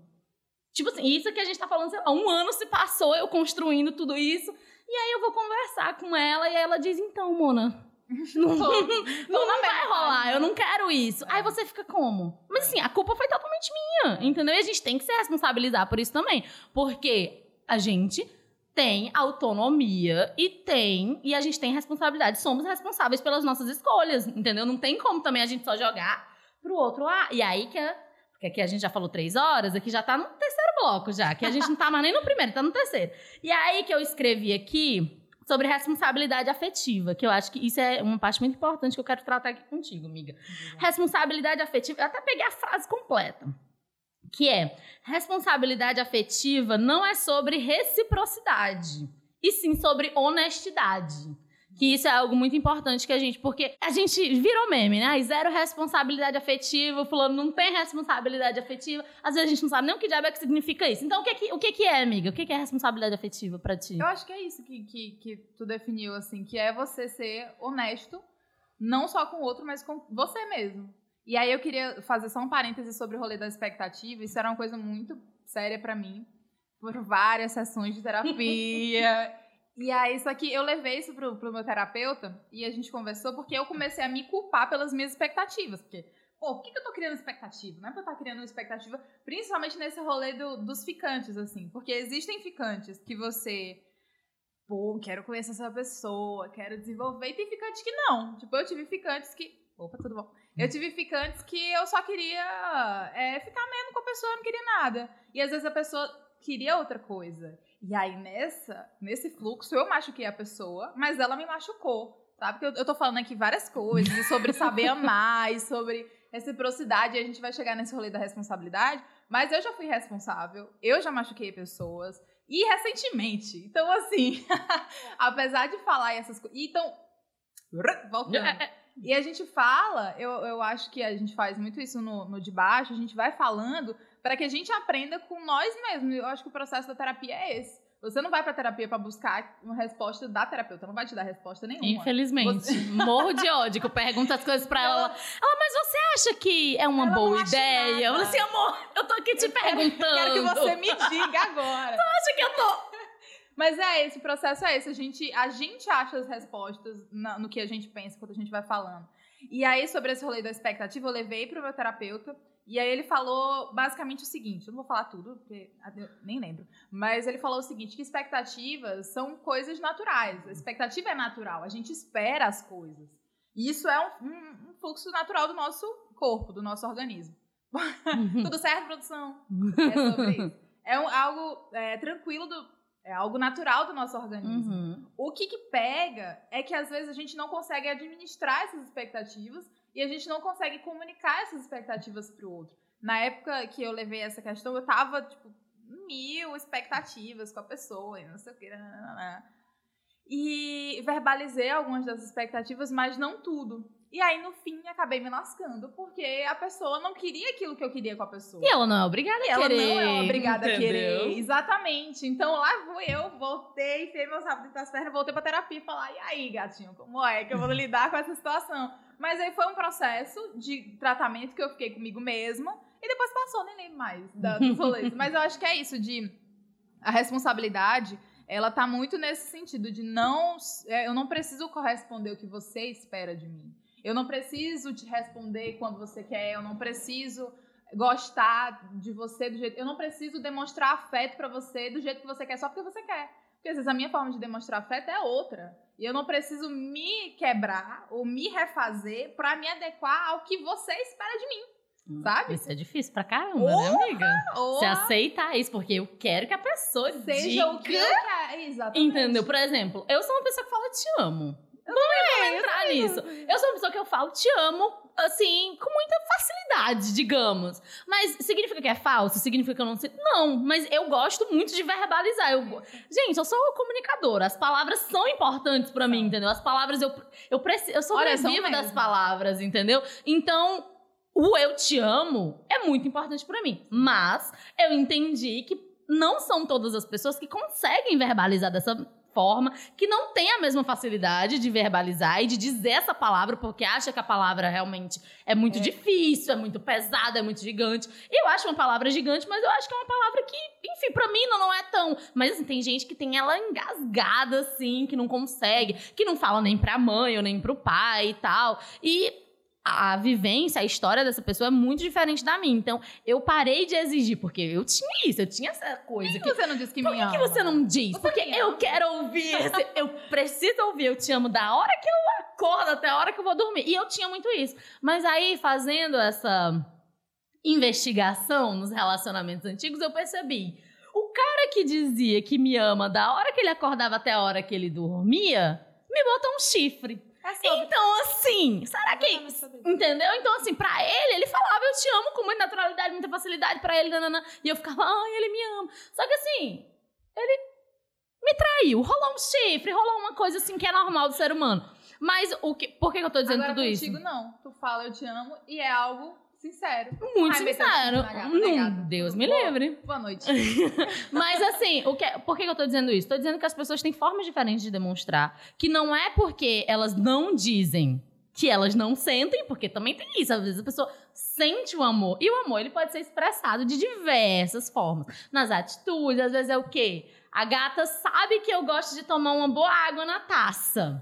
Tipo assim, isso que a gente tá falando, sei lá, um ano se passou eu construindo tudo isso. E aí eu vou conversar com ela e aí ela diz: então, Mona. Não, não, não na vai rolar, eu não quero isso. Aí você fica como? Mas assim, a culpa foi totalmente minha, entendeu? E a gente tem que se responsabilizar por isso também. Porque a gente tem autonomia e tem. E a gente tem responsabilidade. Somos responsáveis pelas nossas escolhas, entendeu? Não tem como também a gente só jogar pro outro lá. E aí que. é- Porque aqui a gente já falou três horas, aqui já tá no terceiro bloco já. Que a gente não tá mais nem no primeiro, tá no terceiro. E aí que eu escrevi aqui sobre responsabilidade afetiva, que eu acho que isso é uma parte muito importante que eu quero tratar aqui contigo, amiga. Responsabilidade afetiva, eu até peguei a frase completa, que é: responsabilidade afetiva não é sobre reciprocidade, e sim sobre honestidade. Que isso é algo muito importante que a gente, porque a gente virou meme, né? Ai, Zero responsabilidade afetiva, o fulano não tem responsabilidade afetiva. Às vezes a gente não sabe nem o que diabo é que significa isso. Então, o que, que, o que, que é, amiga? O que, que é responsabilidade afetiva pra ti? Eu acho que é isso que, que, que tu definiu, assim, que é você ser honesto, não só com o outro, mas com você mesmo. E aí eu queria fazer só um parêntese sobre o rolê da expectativa. Isso era uma coisa muito séria pra mim, por várias sessões de terapia. e aí, isso aqui, eu levei isso pro, pro meu terapeuta e a gente conversou, porque eu comecei a me culpar pelas minhas expectativas. Porque, pô, por que, que eu tô criando expectativa? Não é pra eu estar criando uma expectativa, principalmente nesse rolê do- dos ficantes, assim. Porque existem ficantes que você pô, quero conhecer essa pessoa, quero desenvolver. E tem ficantes que não. Tipo, eu tive ficantes que. Opa, tudo bom. Eu tive ficantes que eu só queria é, ficar mesmo com a pessoa, não queria nada. E às vezes a pessoa queria outra coisa. E aí, nessa, nesse fluxo, eu machuquei a pessoa, mas ela me machucou. Sabe? Porque eu, eu tô falando aqui várias coisas sobre saber amar e sobre reciprocidade, e a gente vai chegar nesse rolê da responsabilidade. Mas eu já fui responsável, eu já machuquei pessoas. E recentemente. Então, assim, apesar de falar essas coisas. Então, voltando. E a gente fala, eu, eu acho que a gente faz muito isso no, no de baixo, a gente vai falando para que a gente aprenda com nós mesmos. Eu acho que o processo da terapia é esse. Você não vai pra terapia pra buscar uma resposta da terapeuta, não vai te dar resposta nenhuma. Infelizmente. Morro de ódio, que eu pergunto as coisas pra ela. Ela, mas você acha que é uma Ela boa ideia? nada. Eu falei assim, amor, eu tô aqui te perguntando. Quero que você me diga agora. acha que eu tô. Mas é, esse processo é esse. A gente, a gente acha as respostas na- no que a gente pensa quando a gente vai falando. E aí, sobre esse rolê da expectativa, eu levei pro meu terapeuta. E aí ele falou basicamente o seguinte: eu não vou falar tudo, porque nem lembro. Mas ele falou o seguinte: que expectativas são coisas naturais. A expectativa é natural, a gente espera as coisas. E isso é um, um- um fluxo natural do nosso corpo, do nosso organismo. Tudo certo, produção? É sobre isso. É um- algo é, tranquilo, do, é algo natural do nosso organismo. Uhum. O que, que pega é que às vezes a gente não consegue administrar essas expectativas e a gente não consegue comunicar essas expectativas pro outro. Na época que eu levei essa questão, eu tava, tipo, mil expectativas com a pessoa e não sei o que. E verbalizei algumas das expectativas, mas não tudo. E aí, no fim, acabei me lascando, porque a pessoa não queria aquilo que eu queria com a pessoa. E ela não é obrigada E a ela querer. não é obrigada a entendeu? querer. Exatamente. Então lá vou eu, voltei, meus rabos dentro das pernas, voltei pra terapia e falar: e aí, gatinho, como é que eu vou lidar com essa situação? Mas aí foi um processo de tratamento que eu fiquei comigo mesma e depois passou, nem lembro mais da, dos rolês. Mas eu acho que é isso, de a responsabilidade. Ela tá muito nesse sentido de não. é, Eu não preciso corresponder o que você espera de mim. Eu não preciso te responder quando você quer. Eu não preciso gostar de você do jeito. Eu não preciso demonstrar afeto pra você do jeito que você quer, só porque você quer. Porque às vezes a minha forma de demonstrar afeto é outra. E eu não preciso me quebrar ou me refazer pra me adequar ao que você espera de mim. Sabe? Isso é difícil pra caramba, né, amiga? Você aceita isso, porque eu quero que a pessoa seja diga... o que eu quero. Exatamente. Entendeu? Por exemplo, eu sou uma pessoa que fala te amo. Eu Vamos entrar nisso. Eu sou uma pessoa que eu falo te amo, assim, com muita facilidade, digamos. Mas significa que é falso? Significa que eu não sei? Não, mas eu gosto muito de verbalizar. Eu... Gente, eu sou comunicadora. As palavras são importantes pra mim, entendeu? As palavras eu eu preciso, eu são sobrevivo das palavras, entendeu? Então, o eu te amo é muito importante pra mim. Mas eu entendi que não são todas as pessoas que conseguem verbalizar dessa forma, que não tem a mesma facilidade de verbalizar e de dizer essa palavra, porque acha que a palavra realmente é muito É. difícil, é muito pesada, é muito gigante. Eu acho uma palavra gigante, mas eu acho que é uma palavra que, enfim, pra mim não, não é tão. Mas assim, tem gente que tem ela engasgada, assim, que não consegue, que não fala nem pra mãe ou nem pro pai e tal. E a vivência, a história dessa pessoa é muito diferente da minha. Então, eu parei de exigir, porque eu tinha isso, eu tinha essa coisa. Por que você não disse que Por me que, ama? que você não diz? Você Porque eu quero ouvir. esse- eu preciso ouvir. Eu te amo da hora que eu acordo até a hora que eu vou dormir. E eu tinha muito isso. Mas aí, fazendo essa investigação nos relacionamentos antigos, eu percebi. O cara que dizia que me ama da hora que ele acordava até a hora que ele dormia, me botou um chifre. É sobre. Então, assim, será que isso. Entendeu? Então, assim, pra ele, ele falava, eu te amo com muita naturalidade, muita facilidade pra ele, nanana. E eu ficava, ai, ele me ama. Só que assim, ele me traiu. Rolou um chifre, rolou uma coisa assim que é normal do ser humano. Mas o que, por que que eu tô dizendo Agora tudo contigo isso? não. Tu fala eu te amo e é algo sincero. Muito Ai, sincero. chifre na gata, Não. Deus me livre. Boa noite. Mas assim, o que, por que que eu tô dizendo isso? Tô dizendo que as pessoas têm formas diferentes de demonstrar. Que não é porque elas não dizem que elas não sentem, porque também tem isso. Às vezes a pessoa sente o amor. E o amor, ele pode ser expressado de diversas formas. Nas atitudes, às vezes é o quê? A gata sabe que eu gosto de tomar uma boa água na taça.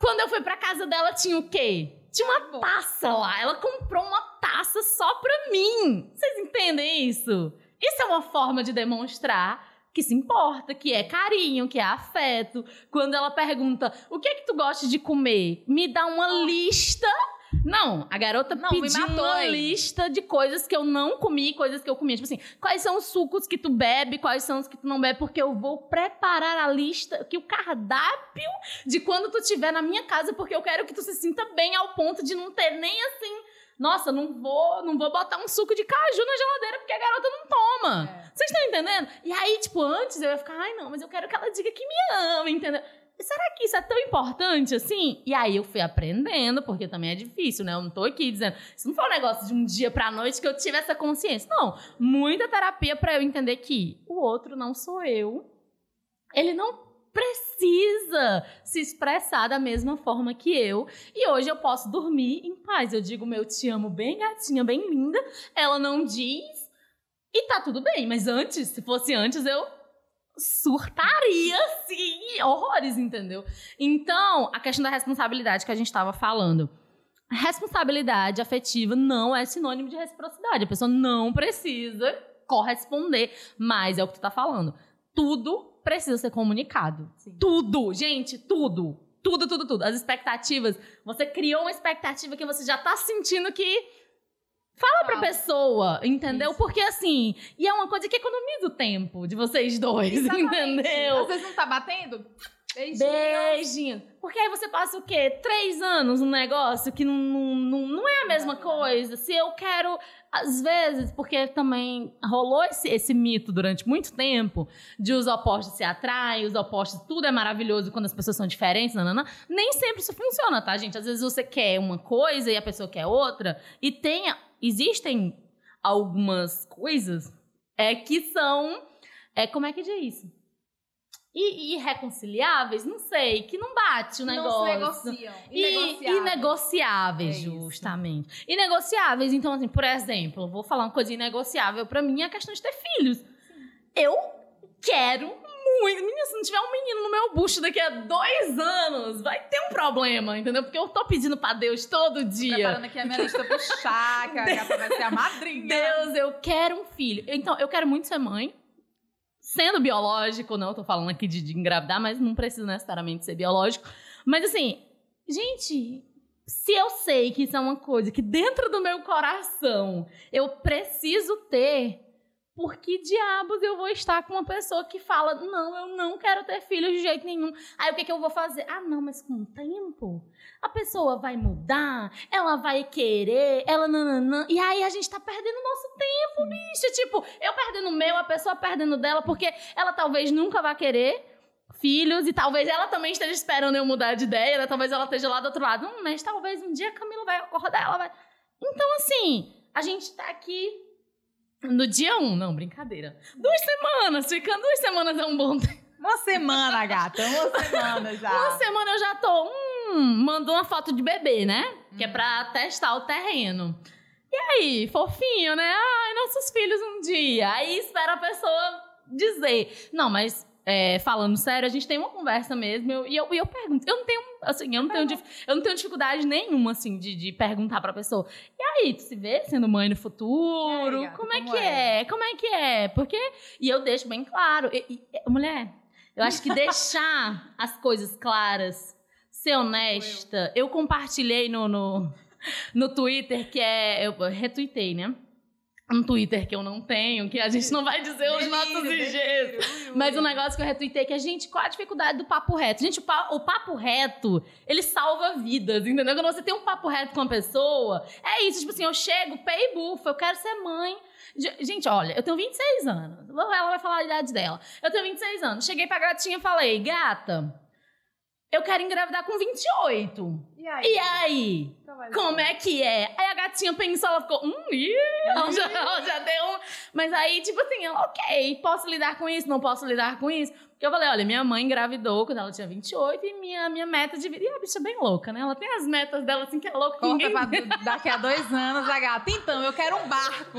Quando eu fui pra casa dela, tinha o quê? Tinha uma Bom, taça lá. Ela comprou uma taça só pra mim. Vocês entendem isso? Isso é uma forma de demonstrar que se importa, que é carinho, que é afeto. Quando ela pergunta: "O que é que tu gosta de comer?", me dá uma lista. Não, a garota Não, me pediu matou uma lista de coisas que eu não comi, coisas que eu comia. Tipo assim, quais são os sucos que tu bebe, quais são os que tu não bebe, porque eu vou preparar a lista, que o cardápio de quando tu estiver na minha casa, porque eu quero que tu se sinta bem ao ponto de não ter nem assim, nossa, não vou, não vou botar um suco de caju na geladeira porque a garota não toma. É. Vocês estão entendendo? E aí, tipo, antes eu ia ficar, ai não, mas eu quero que ela diga que me ama, entendeu? Será que isso é tão importante assim? E aí eu fui aprendendo, porque também é difícil, né? Eu não tô aqui dizendo. Isso não foi um negócio de um dia pra noite que eu tive essa consciência. Não. Muita terapia pra eu entender que o outro não sou eu. Ele não precisa se expressar da mesma forma que eu. E hoje eu posso dormir em paz. Eu digo meu te amo bem gatinha, bem linda. Ela não diz. E tá tudo bem. Mas antes, se fosse antes, eu surtaria, sim, horrores, entendeu? Então, a questão da responsabilidade que a gente estava falando. Responsabilidade afetiva não é sinônimo de reciprocidade. A pessoa não precisa corresponder, mas é o que tu tá falando. Tudo precisa ser comunicado. Sim. Tudo, gente, tudo. Tudo, tudo, tudo. As expectativas. Você criou uma expectativa que você já tá sentindo que Fala pra Fala. pessoa, entendeu? Isso. Porque assim, e é uma coisa que economiza o tempo de vocês dois, Exatamente. entendeu? Às vezes não tá batendo? Beijinho. Beijinho. Porque aí você passa o quê? Três anos no negócio que não, não, não, é a mesma coisa. Se eu quero, às vezes, porque também rolou esse, esse mito durante muito tempo de os opostos se atraem, os opostos, tudo é maravilhoso quando as pessoas são diferentes, nanana. Nem sempre isso funciona, tá, gente? Às vezes você quer uma coisa e a pessoa quer outra. E tem, existem algumas coisas é, que são. É, como é que diz isso? E, irreconciliáveis, não sei, que não bate o Não negócio. se negociam. E inegociáveis, É isso. justamente. Inegociáveis, então, assim, por exemplo, vou falar uma coisa inegociável pra mim, é a questão de ter filhos. Eu quero muito. Menina, se não tiver um menino no meu bucho daqui a dois anos, vai ter um problema, entendeu? Porque eu tô pedindo pra Deus todo dia. Preparando aqui a minha lista pro chá, que a gata vai ser a madrinha. Deus, eu quero um filho. Então, eu quero muito ser mãe. Sendo biológico, não, tô falando aqui de, de engravidar, mas não precisa necessariamente ser biológico. Mas assim, gente, se eu sei que isso é uma coisa que dentro do meu coração eu preciso ter, por que diabos eu vou estar com uma pessoa que fala, não, eu não quero ter filhos de jeito nenhum. Aí o que, que eu vou fazer? Ah, não, mas com o tempo a pessoa vai mudar, ela vai querer, ela nananã. E aí a gente tá perdendo nosso tempo, bicho. Tipo, eu perdendo o meu, a pessoa perdendo dela, porque ela talvez nunca vá querer filhos e talvez ela também esteja esperando eu mudar de ideia, né? Talvez ela esteja lá do outro lado. Hum, mas talvez um dia a Camila vai acordar, ela vai. Então, assim, a gente tá aqui no dia um, não, brincadeira. Duas semanas, ficando duas semanas é um bom tempo. Uma semana, gata, uma semana já. Uma semana eu já tô, hum, mandou uma foto de bebê, né? Hum. Que é pra testar o terreno. E aí, fofinho, né? Ai, nossos filhos um dia. Aí espera a pessoa dizer. Não, mas é, falando sério, a gente tem uma conversa mesmo. Eu, e eu, eu pergunto, eu não tenho, assim, eu não tenho, eu não tenho dificuldade nenhuma, assim, de, de perguntar pra pessoa. E aí, tu se vê sendo mãe no futuro? Gata, como é como que é? é? Como é que é? Porque. E eu deixo bem claro. E, e, mulher, eu acho que deixar as coisas claras, ser honesta. Eu compartilhei no, no, no Twitter, que é. Eu retuitei, né? Um Twitter que eu não tenho, que a gente não vai dizer os nossos IGs. Mas o um negócio que eu retuitei é que a gente, qual a dificuldade do papo reto? Gente, o, pa, o papo reto, ele salva vidas, entendeu? Quando você tem um papo reto com uma pessoa, é isso, tipo assim, eu chego, pei bufa, eu quero ser mãe. Gente, olha, eu tenho 26 anos. Ela vai falar a idade dela. Eu tenho 26 anos. Cheguei pra gatinha e falei, gata, eu quero engravidar com 28. E aí? E aí? Como é que é? Aí a gatinha pensou, ela ficou, hum, ih, ela já, ela já deu um. Mas aí, tipo assim, ok, posso lidar com isso, não posso lidar com isso. Porque eu falei, olha, minha mãe engravidou quando ela tinha 28 e minha, minha meta de vida. E a bicha é bem louca, né? Ela tem as metas dela assim que é louca. Corta ninguém... pra daqui a dois anos, a gata. Então, eu quero um barco.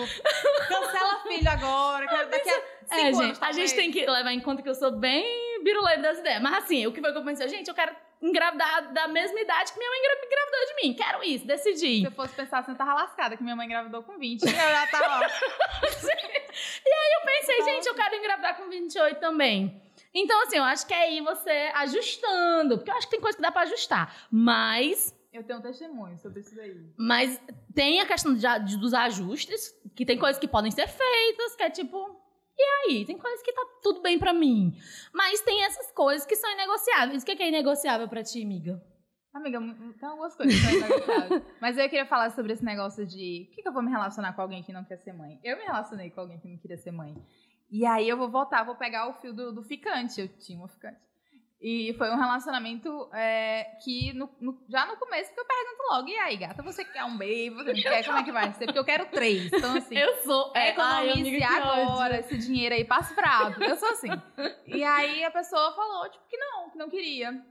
Cancela filho agora. Quero daqui a cinco é, anos, gente, a gente tem que levar em conta que eu sou bem biruleiro das ideias. Mas assim, o que foi que eu pensei? Gente, eu quero engravidar da mesma idade que minha mãe engravidou de mim. Quero isso, decidi. Se eu fosse pensar assim, eu tava lascada, que minha mãe engravidou com 20. eu já tava. e aí eu pensei, gente, eu quero engravidar com 28 também. Então, assim, eu acho que é aí você ajustando, porque eu acho que tem coisa que dá pra ajustar. Mas. Eu tenho um testemunho sobre isso aí. Mas tem a questão de, de, dos ajustes, que tem coisas que podem ser feitas, que é tipo. E aí? Tem coisas que tá tudo bem para mim. Mas tem essas coisas que são inegociáveis. O que é inegociável para ti, amiga? Amiga, tem algumas coisas que são. Mas eu queria falar sobre esse negócio de. Por que, que eu vou me relacionar com alguém que não quer ser mãe? Eu me relacionei com alguém que não queria ser mãe. E aí eu vou voltar, vou pegar o fio do, do ficante. Eu tinha um ficante. E foi um relacionamento é, que no, no, já no começo que eu pergunto logo, e aí, gata, você quer um baby? Você não quer? Como é que vai ser? Porque eu quero três. Então, assim. Eu sou. É, economize ai, agora esse dinheiro aí, passe pra Eu sou assim. E aí a pessoa falou, tipo, que não, que não queria.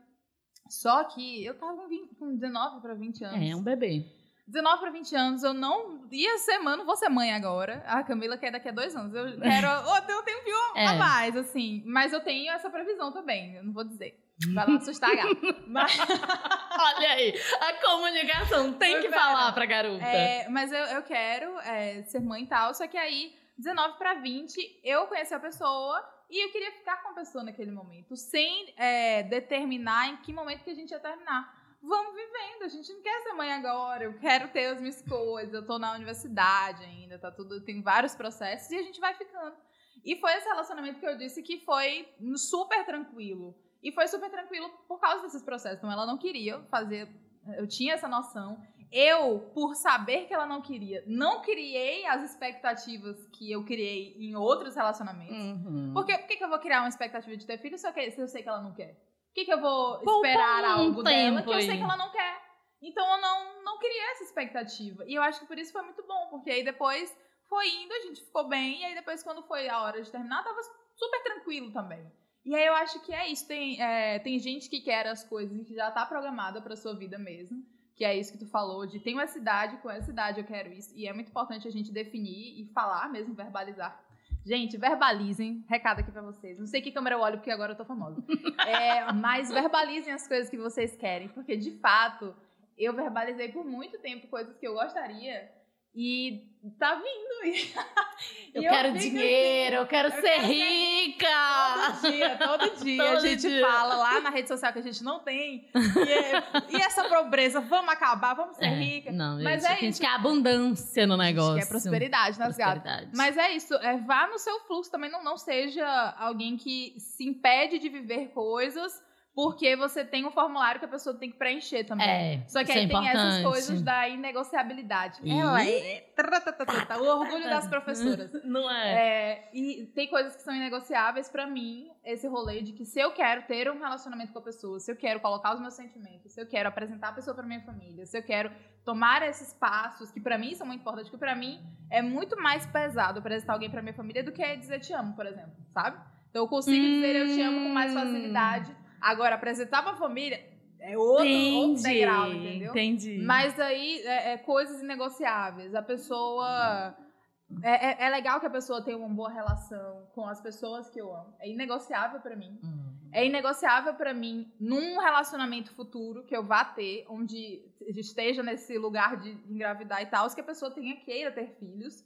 Só que eu tava com, 20, com 19 para 20 anos. É, um bebê. 19 para 20 anos, eu não ia ser, mano, vou ser mãe agora. A Camila quer daqui a dois anos. Eu quero eu tenho um é. a mais, assim. Mas eu tenho essa previsão também, eu não vou dizer. Vai lá assustar a gata. mas... Olha aí, a comunicação tem eu que quero. falar pra garota. É, mas eu, eu quero é, ser mãe e tal, só que aí, 19 para 20, eu conheci a pessoa e eu queria ficar com a pessoa naquele momento, sem é, determinar em que momento que a gente ia terminar vamos vivendo. A gente não quer ser mãe agora, eu quero ter as minhas coisas, eu tô na universidade ainda, tá tudo, tem vários processos e a gente vai ficando. E foi esse relacionamento que eu disse que foi super tranquilo. E foi super tranquilo por causa desses processos. Então ela não queria fazer, eu tinha essa noção. Eu, por saber que ela não queria, não criei as expectativas que eu criei em outros relacionamentos. Uhum. Porque por que, eu vou criar uma expectativa de ter filho se eu, se eu sei que ela não quer? Que, que eu vou esperar um algo dela que eu sei que ela não quer? Então eu não, não criei essa expectativa. E eu acho que por isso foi muito bom, porque aí depois foi indo, a gente ficou bem, e aí depois, quando foi a hora de terminar, tava super tranquilo também. E aí eu acho que é isso. Tem, é, tem gente que quer as coisas que já tá programada pra sua vida mesmo. Que é isso que tu falou, de tenho essa idade, com essa idade eu quero isso. E é muito importante a gente definir e falar mesmo, verbalizar Gente, verbalizem. Recado aqui pra vocês. Não sei que câmera eu olho, porque agora eu tô famosa. É, mas verbalizem as coisas que vocês querem. Porque, de fato, eu verbalizei por muito tempo coisas que eu gostaria. E tá vindo. eu, eu quero dinheiro, assim, eu quero eu ser quero rica. Todo dia, todo dia todo a gente dia. fala lá na rede social que a gente não tem. E, é, e essa pobreza, vamos acabar, vamos ser é, rica. Não, Mas gente, é a gente quer abundância no negócio. A gente quer prosperidade nas gatas. Mas é isso, é, vá no seu fluxo também, não, não seja alguém que se impede de viver coisas porque você tem um formulário que a pessoa tem que preencher também. É, Só que aí é tem essas coisas da inegociabilidade. E... É, é, o orgulho das professoras. Não é? é? E tem coisas que são inegociáveis para mim, esse rolê de que se eu quero ter um relacionamento com a pessoa, se eu quero colocar os meus sentimentos, se eu quero apresentar a pessoa para minha família, se eu quero tomar esses passos que para mim são muito importantes, que para mim é muito mais pesado apresentar alguém para minha família do que dizer te amo, por exemplo, sabe? Então eu consigo hum... dizer eu te amo com mais facilidade Agora, apresentar pra família é outro, outro degrau, entendeu? Entendi. Mas aí é, é coisas inegociáveis. A pessoa. É, é, é, legal que a pessoa tenha uma boa relação com as pessoas que eu amo. É inegociável para mim. Uhum. É inegociável para mim num relacionamento futuro que eu vá ter, onde esteja nesse lugar de engravidar e tal, que a pessoa tenha queira ter filhos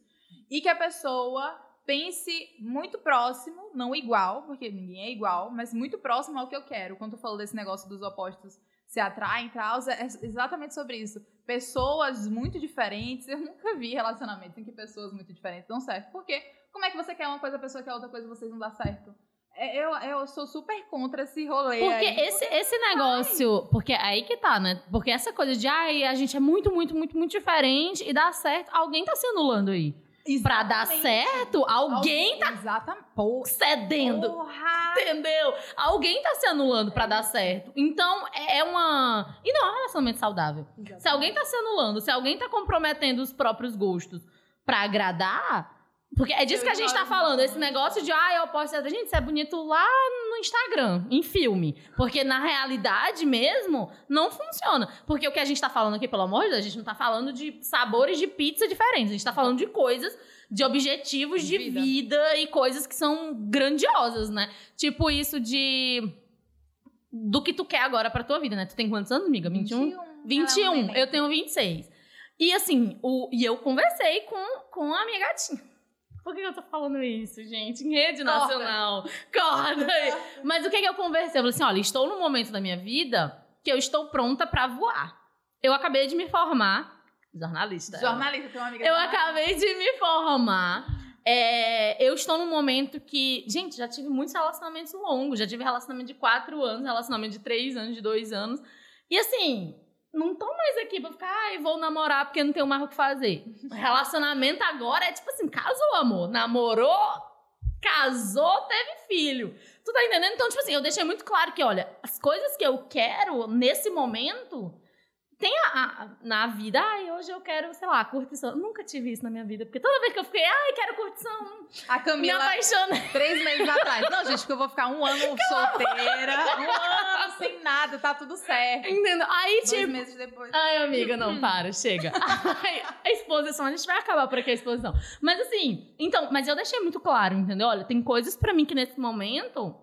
e que a pessoa pense muito próximo, não igual, porque ninguém é igual, mas muito próximo ao que eu quero. Quando tu falou desse negócio dos opostos se atraem e tal, é exatamente sobre isso. Pessoas muito diferentes, eu nunca vi relacionamentos em que pessoas muito diferentes dão certo. Porque como é que você quer uma coisa, a pessoa quer outra coisa e vocês não dá certo? É, eu, eu sou super contra esse rolê. Porque aí, esse, porque... esse negócio. Ai. Porque é aí que tá, né? Porque essa coisa de ai, a gente é muito, muito, muito, muito diferente e dá certo, alguém tá se anulando aí. Exatamente. Pra dar certo, alguém, tá Exatamente. cedendo. Porra. Entendeu? Alguém tá se anulando pra dar certo. Então, é, é uma. E não é um relacionamento saudável. Exatamente. Se alguém tá se anulando, se alguém tá comprometendo os próprios gostos pra agradar, porque é disso que a gente tá falando, esse negócio de, ah, eu posso ser. Gente, isso é bonito lá no Instagram, em filme. Porque na realidade mesmo, não funciona. Porque o que a gente tá falando aqui, pelo amor de Deus, a gente não tá falando de sabores de pizza diferentes. A gente tá falando de coisas, de objetivos de vida, vida e coisas que são grandiosas, né? Tipo isso de. Do que tu quer agora pra tua vida, né? Tu tem quantos anos, amiga? 21? 21. 21. Eu tenho 26. E assim, o, e eu conversei com, com a minha gatinha. Por que eu tô falando isso, gente? Em rede nacional. Corda! Mas o que, que eu conversei? Eu falei assim: olha, estou num momento da minha vida que eu estou pronta para voar. Eu acabei de me formar. Jornalista. Jornalista, tem uma amiga. Eu acabei de me formar. É, eu estou num momento que, gente, já tive muitos relacionamentos longos. Já tive relacionamento de quatro anos, relacionamento de três anos, de dois anos. E assim, não tô mais aqui pra ficar, ai, vou namorar porque não tenho mais o que fazer. Relacionamento agora é tipo assim, casou, amor. Namorou, casou, teve filho. Tu tá entendendo? Então, tipo assim, eu deixei muito claro que, olha, as coisas que eu quero nesse momento tem a, a, na vida, ai, hoje eu quero, sei lá, curtição. Nunca tive isso na minha vida, porque toda vez que eu fiquei, ai, quero curtição. A Camila. Me apaixona. Três meses atrás. Não, gente, porque eu vou ficar um ano solteira, um ano sem nada, tá tudo certo. Entendo. Aí, Dois tipo. meses depois. Ai, amiga, não, para, chega. Ai, a exposição, a gente vai acabar por aqui a exposição. Mas assim, então, mas eu deixei muito claro, entendeu? Olha, tem coisas para mim que nesse momento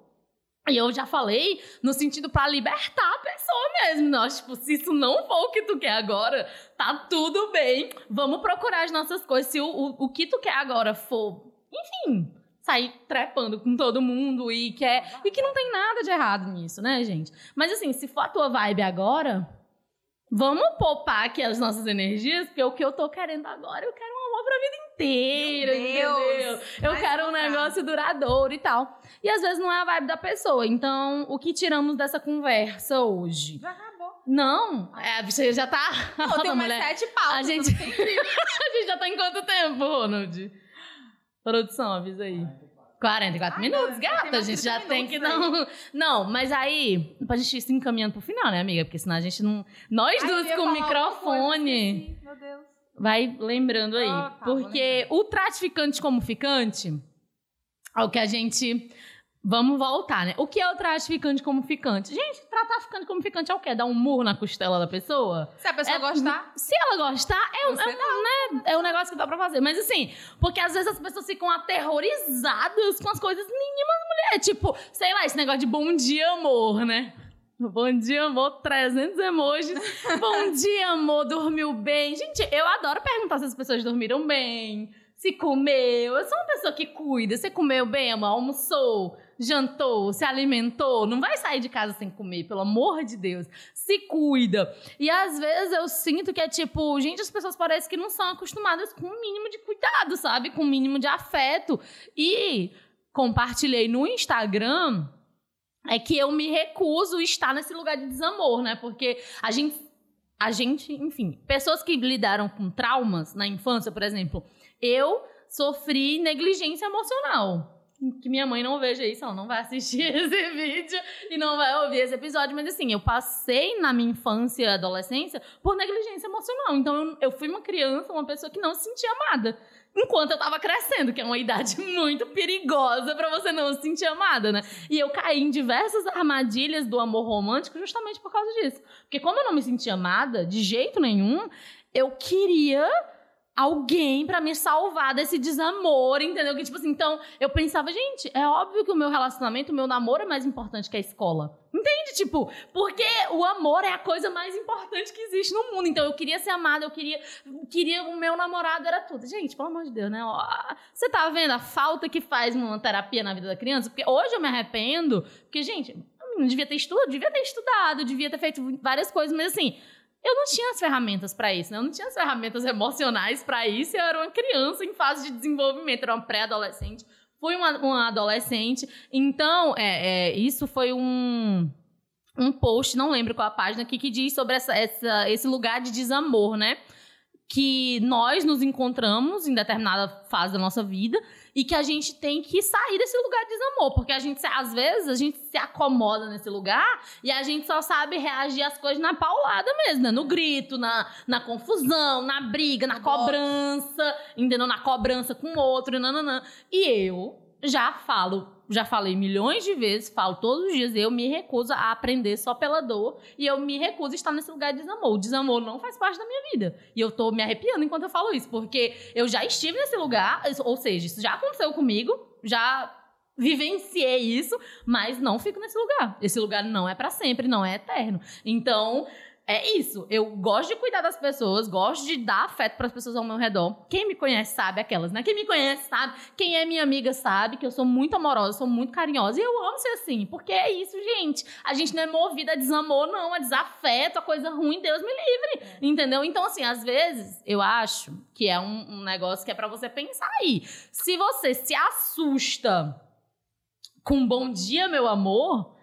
e eu já falei no sentido para libertar a pessoa mesmo. Nós, tipo, se isso não for o que tu quer agora, tá tudo bem. Vamos procurar as nossas coisas. Se o, o, o que tu quer agora for, enfim, sair trepando com todo mundo e quer. E que não tem nada de errado nisso, né, gente? Mas assim, se for a tua vibe agora, vamos poupar aqui as nossas energias, porque o que eu tô querendo agora, eu quero pra vida inteira, entendeu? Eu quero um negócio duradouro e tal. E às vezes não é a vibe da pessoa. Então, o que tiramos dessa conversa hoje? Já acabou. Não, é, você já tá. Não, tem mais mulher. sete pautas. A gente... a gente já tá em quanto tempo, Ronald? Produção, avisa aí. 44 ah, minutos, gata. A gente já tem que não. Não, mas aí, pra gente ir se encaminhando pro final, né, amiga? Porque senão a gente não. Nós Ai, duas com o microfone. Coisa, Meu Deus. Vai lembrando aí. Oh, tá, porque o tratificante como ficante, é o que a gente Vamos voltar, né? O que é o tratar ficante como ficante? Gente, tratar ficante como ficante é o quê? Dar um murro na costela da pessoa? Se a pessoa É- gostar, Se ela gostar, é, um- é, né, é um negócio que dá pra fazer. Mas assim, porque às vezes as pessoas ficam aterrorizadas com as coisas mínimas, mulher. Tipo, sei lá, esse negócio de bom dia, amor, né? Bom dia, amor, 300 emojis. Bom dia, amor, dormiu bem. Gente, eu adoro perguntar se as pessoas dormiram bem, se comeu. Eu sou uma pessoa que cuida. Você comeu bem, amor? Almoçou, jantou, se alimentou? Não vai sair de casa sem comer, pelo amor de Deus. Se cuida. E às vezes eu sinto que é tipo, gente, as pessoas parecem que não são acostumadas com o mínimo de cuidado, sabe? Com o mínimo de afeto. E compartilhei no Instagram é que eu me recuso a estar nesse lugar de desamor, né? Porque a gente, a gente, enfim, pessoas que lidaram com traumas na infância, por exemplo, eu sofri negligência emocional. Que minha mãe não veja isso, ela não vai assistir esse vídeo e não vai ouvir esse episódio, mas assim, eu passei na minha infância e adolescência por negligência emocional. Então eu, eu fui uma criança, uma pessoa que não se sentia amada enquanto eu tava crescendo, que é uma idade muito perigosa pra você não se sentir amada, né? E eu caí em diversas armadilhas do amor romântico justamente por causa disso. Porque como eu não me sentia amada de jeito nenhum, eu queria alguém pra me salvar desse desamor, entendeu? Que tipo assim, então eu pensava, gente, é óbvio que o meu relacionamento, o meu namoro é mais importante que a escola. Entende? Tipo, porque o amor é a coisa mais importante que existe no mundo. Então eu queria ser amada, eu queria, queria o meu namorado era tudo. Gente, pelo amor de Deus, né? Você tá vendo a falta que faz uma terapia na vida da criança? Porque hoje eu me arrependo, porque gente, eu não devia ter estudado, devia ter estudado, devia ter feito várias coisas, mas assim, eu não tinha as ferramentas pra isso, né? Eu não tinha as ferramentas emocionais pra isso. Eu era uma criança em fase de desenvolvimento, era uma pré-adolescente. Fui uma, uma adolescente. Então, é, é, isso foi um, um post, não lembro qual a página, que, que diz sobre essa, essa, esse lugar de desamor, né? Que nós nos encontramos em determinada fase da nossa vida e que a gente tem que sair desse lugar de desamor, porque a gente, às vezes, a gente se acomoda nesse lugar e a gente só sabe reagir às coisas na paulada mesmo, né? No grito, na, na confusão, na briga, na cobrança, entendeu? Na cobrança com o outro, nananã. E eu já falo, já falei milhões de vezes, falo todos os dias, eu me recuso a aprender só pela dor e eu me recuso a estar nesse lugar de desamor. O desamor não faz parte da minha vida. E eu tô me arrepiando enquanto eu falo isso, porque eu já estive nesse lugar, ou seja, isso já aconteceu comigo, já vivenciei isso, mas não fico nesse lugar. Esse lugar não é para sempre, não é eterno. Então, é isso. Eu gosto de cuidar das pessoas, gosto de dar afeto para as pessoas ao meu redor. Quem me conhece sabe aquelas, né? Quem me conhece sabe, quem é minha amiga sabe que eu sou muito amorosa, sou muito carinhosa e eu amo ser assim, porque é isso, gente. A gente não é movida a desamor, não, a desafeto, a coisa ruim, Deus me livre, entendeu? Então, assim, às vezes eu acho que é um, um negócio que é para você pensar aí. Se você se assusta com bom dia, meu amor,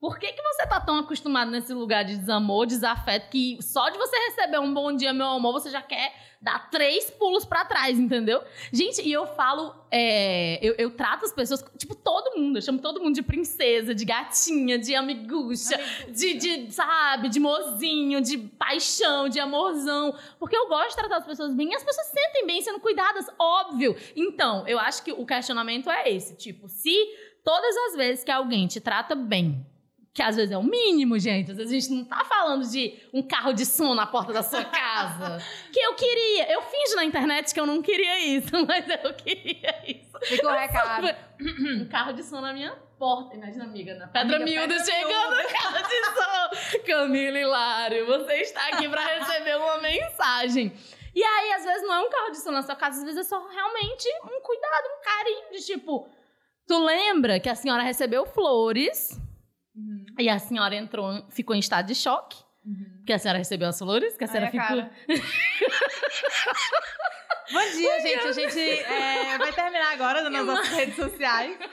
por que, que você tá tão acostumado nesse lugar de desamor, desafeto, que só de você receber um bom dia, meu amor, você já quer dar três pulos pra trás, entendeu? Gente, e eu falo, é, eu, eu trato as pessoas, tipo, todo mundo, eu chamo todo mundo de princesa, de gatinha, de amigucha, de, de, sabe, de mozinho, de paixão, de amorzão. Porque eu gosto de tratar as pessoas bem e as pessoas sentem bem sendo cuidadas, óbvio. Então, eu acho que o questionamento é esse, tipo, se todas as vezes que alguém te trata bem, que às vezes é o mínimo, gente. Às vezes a gente não tá falando de um carro de som na porta da sua casa. que eu queria. Eu finjo na internet que eu não queria isso, mas eu queria isso. Fica o recado. Um carro de som na minha porta. Imagina, amiga, na Pedra Amiga, Miúda chegando no carro de som. Camila Hilário, você está aqui pra receber uma mensagem. E aí, às vezes, não é um carro de som na sua casa, às vezes é só realmente um cuidado, um carinho de tipo. Tu lembra que a senhora recebeu flores. E a senhora entrou, ficou em estado de choque? Uhum. Que a senhora recebeu as flores? Que a senhora Ai, ficou. Bom dia, gente. A gente é, vai terminar agora nas nossas redes sociais.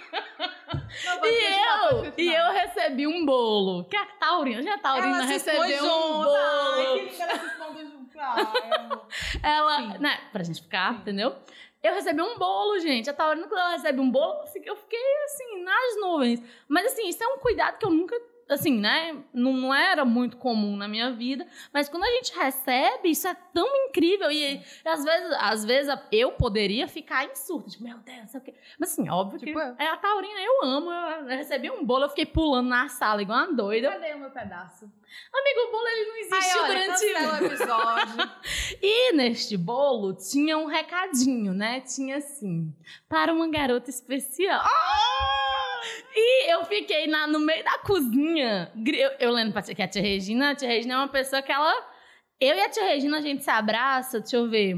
Não, E eu, e eu recebi um bolo. Que a Taurina, já a Taurina Ela recebeu um bolo. Ai, que linda, ela se expondo junto. Ai, amor. Ela, Sim. né, pra gente ficar, entendeu? Eu recebi um bolo, gente. A Taurina, quando ela recebe um bolo, eu fiquei assim, nas nuvens. Mas assim, isso é um cuidado que eu nunca. Assim, né? Não, não era muito comum na minha vida, mas quando a gente recebe, isso é tão incrível. E, e às vezes, às vezes eu poderia ficar em surto, tipo, meu Deus, sei o quê. Mas assim, óbvio Tipo que eu. é a Taurina, eu amo. Eu recebi um bolo, eu fiquei pulando na sala igual uma doida. Cadê o meu pedaço? Amigo, o bolo ele não existiu Ai, olha, durante o episódio. E neste bolo tinha um recadinho, né? Tinha assim, para uma garota especial. E eu fiquei na- no meio da cozinha. Eu, eu lembro pra tia, que a tia Regina, a tia Regina é uma pessoa que ela. Eu e a tia Regina, a gente se abraça, deixa eu ver.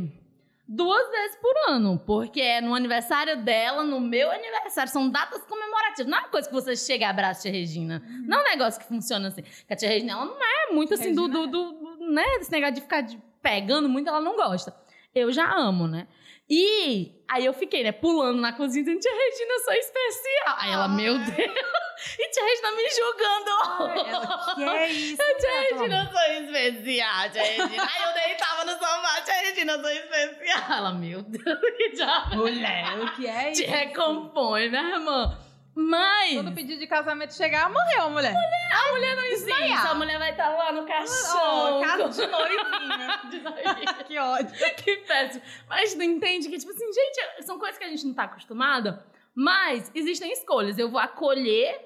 Duas vezes por ano, porque é no aniversário dela, no meu aniversário. São datas comemorativas. Não é uma coisa que você chega e abraça a tia Regina. Não é um negócio que funciona assim. Porque a tia Regina, ela não é muito assim do, do, do, do- né? Desse negócio de ficar de- pegando muito, ela não gosta. Eu já amo, né? E aí eu fiquei, né, pulando na cozinha dizendo, tia Regina, eu sou especial. Aí ela, meu Ai. Deus. E tia Regina me julgando. Ai, ela, que é isso? Tia né? Regina, eu sou especial, tia Regina. Aí eu deitava no sofá, tia Regina, eu sou especial. Ela, meu Deus, que diabo. Mulher, o que é Te isso? recompõe, minha irmã. Mas Quando o pedido de casamento chegar, morreu, mulher. a mulher não existe. A mulher vai estar lá no caixão. Oh, casa de noivinha. De noivinha. que ódio. que péssimo. Mas tu entende que, tipo assim, gente, são coisas que a gente não tá acostumada, mas existem escolhas. Eu vou acolher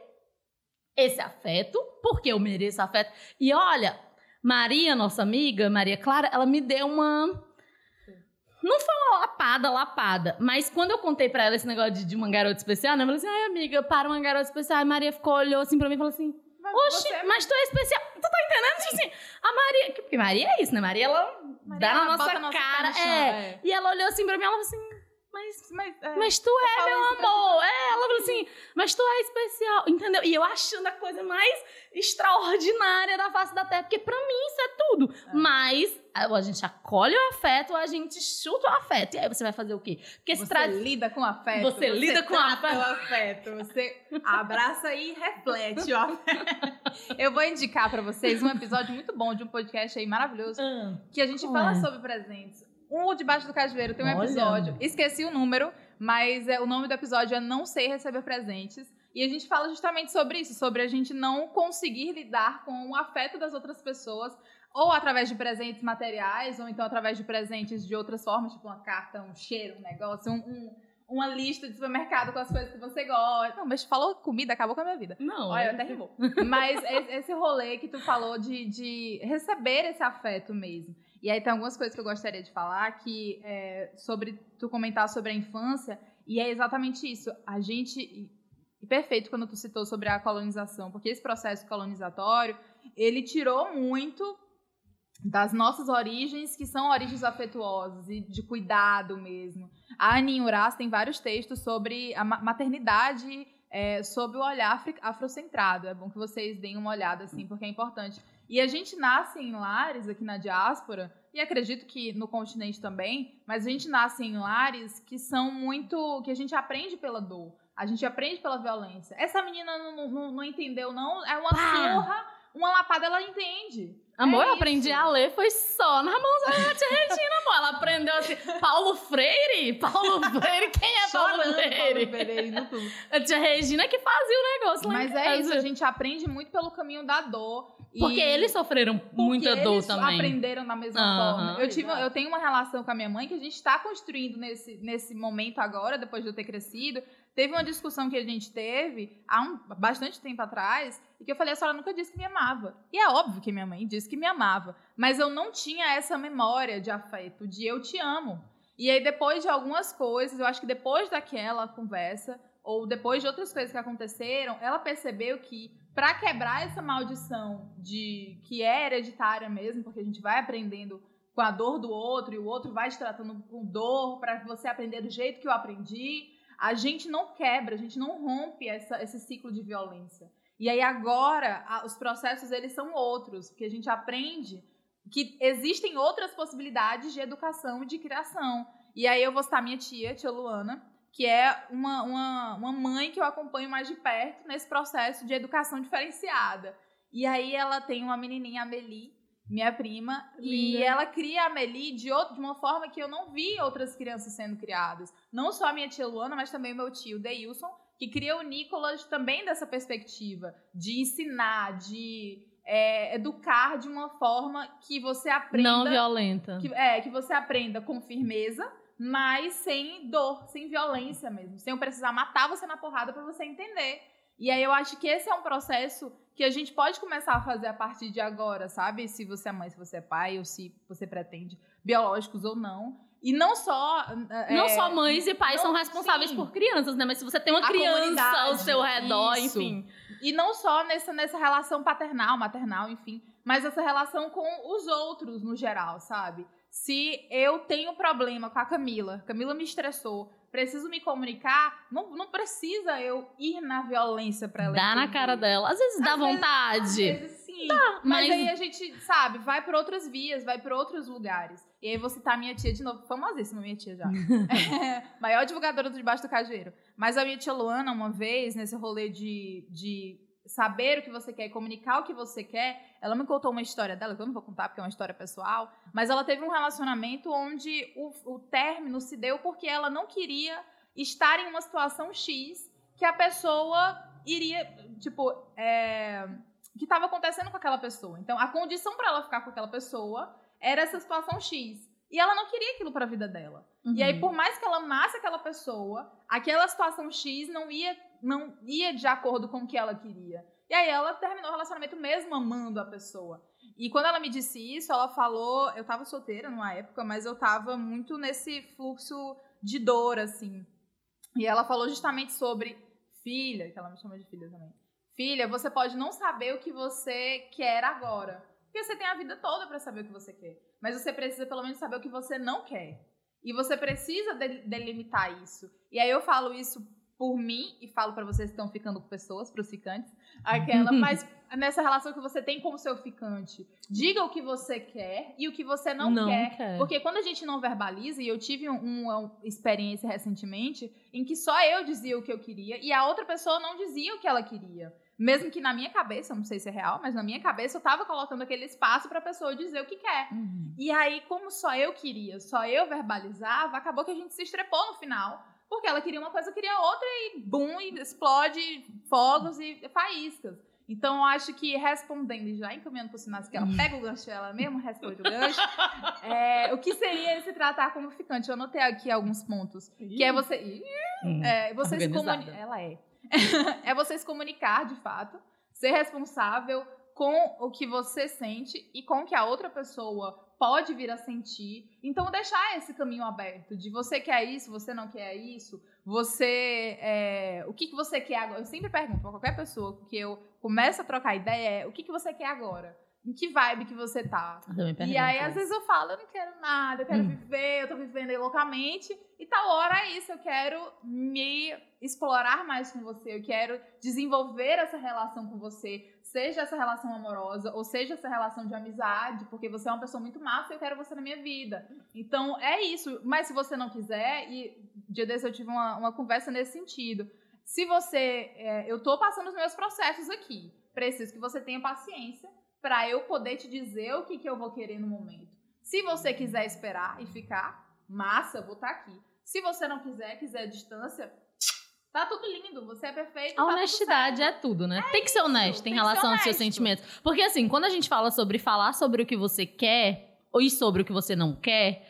esse afeto, porque eu mereço afeto. E olha, Maria, nossa amiga, Maria Clara, ela me deu uma. Não foi uma lapada, lapada. Mas quando eu contei pra ela esse negócio de, de uma garota especial, né? Eu falei assim, ai, amiga, para uma garota especial. Aí Maria ficou, olhou assim pra mim e falou assim, Oxi, você- mas tu é especial. Tu tá entendendo? Tipo assim, a Maria. Porque Maria é isso, né? Maria, ela Maria, dá na ela nossa cara. no chão, é. é. E ela olhou assim pra mim ela falou assim: Mas, Mas, é, mas tu é, meu amor. É, ela falou assim: Mas tu é especial. Entendeu? E eu achando a coisa mais extraordinária da face da terra. Porque pra mim isso é tudo. É. Mas ou a gente acolhe o afeto ou a gente chuta o afeto. E aí você vai fazer o quê? Porque se Você lida com afeto. Você lida com o afeto. Você abraça e reflete o afeto. Eu vou indicar pra vocês um episódio muito bom de um podcast aí maravilhoso Ah, que a gente fala é? sobre presentes. Um debaixo do cajueiro tem um Olha. episódio. Esqueci o número, mas é, o nome do episódio é Não Sei Receber Presentes. E a gente fala justamente sobre isso, sobre a gente não conseguir lidar com o afeto das outras pessoas, ou através de presentes materiais, ou então através de presentes de outras formas, tipo uma carta, um cheiro, um negócio, um- um- uma lista de supermercado com as coisas que você gosta. Não, mas falou comida, acabou com a minha vida. Não. Olha, é- até rimou. Mas esse esse rolê que tu falou de, de receber esse afeto mesmo. E aí tem algumas coisas que eu gostaria de falar que é, sobre tu comentar sobre a infância e é exatamente isso. A gente e- perfeito quando tu citou sobre a colonização, porque esse processo colonizatório ele tirou muito das nossas origens, que são origens afetuosas e de cuidado mesmo. A Aninha Uras tem vários textos sobre a ma- maternidade é, sob o olhar afrocentrado. É bom que vocês deem uma olhada, assim, porque é importante. E a gente nasce em lares aqui na diáspora, e acredito que no continente também, mas a gente nasce em lares que são muito. que a gente aprende pela dor. A gente aprende pela violência. Essa menina não, não, não entendeu, não. É uma surra, uma lapada, ela entende. Amor, É eu aprendi isso. a ler, foi só na mão da tia Regina, amor. Ela aprendeu assim. Paulo Freire? Paulo Freire? Quem é Paulo Freire? Paulo Freire, no. A tia Regina que fazia o negócio lá Mas é casa. isso, a gente aprende muito pelo caminho da dor. E- Porque eles sofreram porque muita dor eles também. aprenderam da mesma Aham, forma. Eu, tive, eu tenho uma relação com a minha mãe que a gente está construindo nesse, nesse momento agora, depois de eu ter crescido. Teve uma discussão que a gente teve há um, bastante tempo atrás, e que eu falei, a senhora nunca disse que me amava. E é óbvio que minha mãe disse que me amava, mas eu não tinha essa memória de afeto, de eu te amo. E aí, depois de algumas coisas, eu acho que depois daquela conversa, ou depois de outras coisas que aconteceram, ela percebeu que para quebrar essa maldição de que é hereditária mesmo, porque a gente vai aprendendo com a dor do outro e o outro vai te tratando com dor para você aprender do jeito que eu aprendi, a gente não quebra, a gente não rompe essa, esse ciclo de violência. E aí agora a- os processos eles são outros, porque a gente aprende que existem outras possibilidades de educação e de criação. E aí eu vou citar minha tia, tia Luana, que é uma, uma, uma mãe que eu acompanho mais de perto nesse processo de educação diferenciada. E aí ela tem uma menininha, a Amelie, minha prima, e Linda. ela cria a Amelie de, outro, de uma forma que eu não vi outras crianças sendo criadas. Não só a minha tia Luana, mas também o meu tio, Deilson, que cria o Nicolas também dessa perspectiva de ensinar, de é, educar de uma forma que você aprenda. Não violenta. Que, é, que você aprenda com firmeza, mas sem dor, sem violência mesmo. Sem eu precisar matar você na porrada para você entender. E aí eu acho que esse é um processo que a gente pode começar a fazer a partir de agora, sabe? Se você é mãe, se você é pai, ou se você pretende, biológicos ou não. E não só. É, não só mães e pais não, são responsáveis sim. por crianças, né? Mas se você tem uma a criança ao seu redor, isso. enfim. E não só nessa, nessa relação paternal, maternal, enfim. Mas essa relação com os outros no geral, sabe? Se eu tenho problema com a Camila, Camila me estressou, preciso me comunicar, não, não precisa eu ir na violência pra ela. Dá na cara dela. Às vezes dá às vontade. Vezes, às vezes sim. Tá, mas... mas... aí a gente, sabe, vai para outras vias, vai para outros lugares. E aí vou citar minha tia de novo, famosíssima minha tia já. é, maior divulgadora do Debaixo do Cajueiro. Mas a minha tia Luana, uma vez, nesse rolê de, de saber o que você quer e comunicar o que você quer, ela me contou uma história dela, que eu não vou contar porque é uma história pessoal, mas ela teve um relacionamento onde o, o término se deu porque ela não queria estar em uma situação X que a pessoa iria, tipo, é, que estava acontecendo com aquela pessoa. Então, a condição para ela ficar com aquela pessoa era essa situação X. E ela não queria aquilo para a vida dela. Uhum. E aí, uhum. por mais que ela amasse aquela pessoa, aquela situação X não ia não ia de acordo com o que ela queria. E aí ela terminou o relacionamento mesmo amando a pessoa. E quando ela me disse isso, ela falou, eu tava solteira numa época, mas eu tava muito nesse fluxo de dor assim. E ela falou justamente sobre filha, que ela me chama de filha também. Filha, você pode não saber o que você quer agora, porque você tem a vida toda para saber o que você quer, mas você precisa pelo menos saber o que você não quer. E você precisa delimitar isso. E aí eu falo isso por mim, e falo para vocês que estão ficando com pessoas, para os ficantes, aquela, mas nessa relação que você tem com o seu ficante, diga o que você quer e o que você não, não quer, quer, Porque quando a gente não verbaliza, e eu tive um, uma experiência recentemente em que só eu dizia o que eu queria e a outra pessoa não dizia o que ela queria. Mesmo que na minha cabeça, não sei se é real, mas na minha cabeça eu tava colocando aquele espaço pra pessoa dizer o que quer. Uhum. E aí, como só eu queria, só eu verbalizava, acabou que a gente se estrepou no final porque ela queria uma coisa, eu queria outra e bum, e explode fogos e faíscas. Então, eu acho que respondendo, já encaminhando para o sinal que ela pega o gancho, ela mesmo responde o gancho. é, o que seria se tratar como ficante? Eu anotei aqui alguns pontos. Que é você. Hum, é, você se comunicar. Ela é. é você se comunicar, de fato, ser responsável com o que você sente e com o que a outra pessoa pode vir a sentir. Então, deixar esse caminho aberto de você quer isso, você não quer isso, você. É, o que, que você quer agora? Eu sempre pergunto para qualquer pessoa que eu começo a trocar ideia: é, o que, que você quer agora? Em que vibe que você tá? E aí, às vezes, eu falo, eu não quero nada, eu quero hum. viver, eu tô vivendo aí loucamente. E tal hora é isso, eu quero me explorar mais com você, eu quero desenvolver essa relação com você, seja essa relação amorosa ou seja essa relação de amizade, porque você é uma pessoa muito massa e eu quero você na minha vida. Então é isso. Mas se você não quiser, e dia desse eu tive uma, uma conversa nesse sentido. Se você. É, eu tô passando os meus processos aqui. Preciso que você tenha paciência para eu poder te dizer o que, que eu vou querer no momento. Se você quiser esperar e ficar, massa, vou estar tá aqui. Se você não quiser, quiser distância, Tá tudo lindo, você é perfeito. A tá honestidade tudo é tudo, né? É tem que ser honesto em relação aos seus sentimentos. Porque assim, quando a gente fala sobre falar sobre o que você quer e sobre o que você não quer,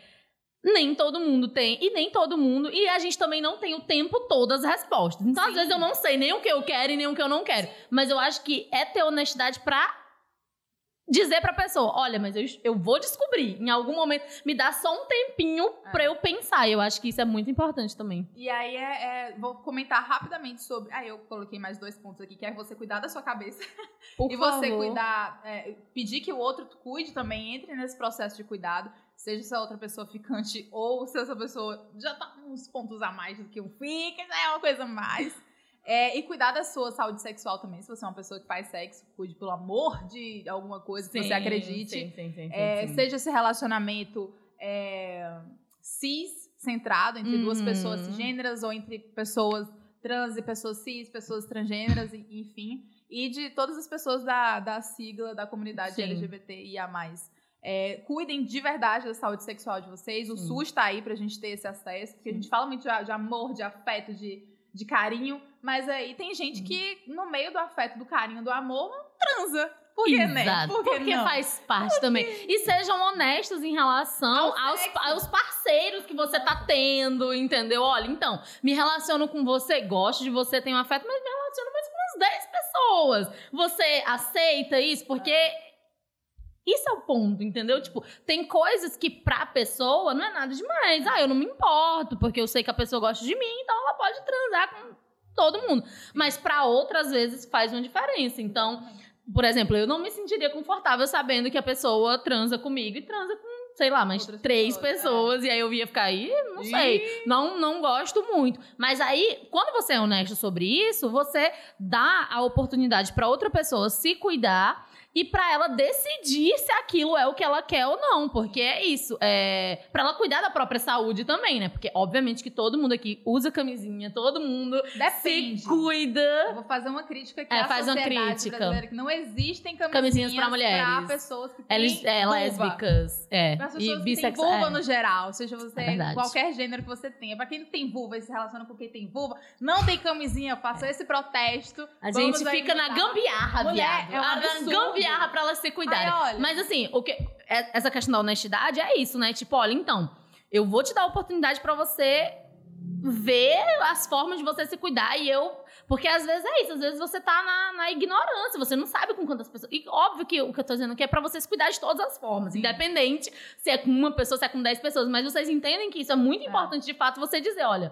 nem todo mundo tem, e nem todo mundo, e a gente também não tem o tempo todo as respostas. Então, Sim. às vezes, eu não sei nem o que eu quero e nem o que eu não quero. Sim. Mas eu acho que é ter honestidade pra dizer pra pessoa, olha, mas eu, eu vou descobrir em algum momento, me dá só um tempinho é. pra eu pensar. Eu acho que isso é muito importante também. E aí, é, é, vou comentar rapidamente sobre... Ah, eu coloquei mais dois pontos aqui, que é você cuidar da sua cabeça. Por e favor. você cuidar, é, pedir que o outro cuide também, entre nesse processo de cuidado. Seja se a outra pessoa ficante ou se essa pessoa já tá uns pontos a mais do que um fica, já é uma coisa mais. É, e cuidar da sua saúde sexual também. Se você é uma pessoa que faz sexo, cuide pelo amor de alguma coisa que sim, você acredite. Sim, sim, sim, é, sim, Seja esse relacionamento é, cis, centrado entre uhum. duas pessoas cisgêneras ou entre pessoas trans e pessoas cis, pessoas transgêneras, enfim. E de todas as pessoas da, da sigla da comunidade sim. LGBTIA+. É, cuidem de verdade da saúde sexual de vocês. O SUS está aí para a gente ter esse acesso, porque a gente fala muito de, de amor, de afeto, de de carinho. Mas aí tem gente que, no meio do afeto, do carinho, do amor, transa. Por que, né? Por que porque não? faz parte também. E sejam honestos em relação Ao aos, aos parceiros que você tá tendo, entendeu? Olha, então, me relaciono com você, gosto de você, tenho afeto, mas me relaciono mais com umas 10 pessoas. Você aceita isso? Porque isso é o ponto, entendeu? Tipo, tem coisas que pra pessoa não é nada demais. Ah, eu não me importo, porque eu sei que a pessoa gosta de mim, então ela pode transar com todo mundo. Mas pra outras vezes faz uma diferença. Então, por exemplo, eu não me sentiria confortável sabendo que a pessoa transa comigo e transa com, sei lá, mais três pessoas, pessoas. E aí eu ia ficar aí, não sei. Não, não gosto muito. Mas aí, quando você é honesto sobre isso, você dá a oportunidade pra outra pessoa se cuidar e pra ela decidir se aquilo é o que ela quer ou não, porque é isso, é para ela cuidar da própria saúde também, né? Porque obviamente que todo mundo aqui usa camisinha, todo mundo Depende. se cuida. Eu vou fazer uma crítica aqui É, à faz uma crítica. brasileira, que não existem camisinhas, Camisinhas pra mulheres. pra pessoas que têm é, lésbicas, é, Para e pessoas que têm bissexuais. vulva é. no geral, seja você É verdade. qualquer gênero que você tenha. Pra quem não tem vulva e se relaciona com quem tem vulva, não tem camisinha, faça esse protesto. A gente fica na gambiarra, Mulher, viado. é um absurdo. Gambiarra pra elas se cuidarem. Ai. Mas assim, o que, é- essa questão da honestidade é isso, né? Tipo, olha, então, eu vou te dar a oportunidade pra você ver as formas de você se cuidar e eu. Porque às vezes é isso, às vezes você tá na, na ignorância, você não sabe com quantas pessoas. E óbvio que o que eu tô dizendo aqui é pra você se cuidar de todas as formas, independente se é com uma pessoa, se é com dez pessoas. Mas vocês entendem que isso é muito É. importante de fato você dizer, olha.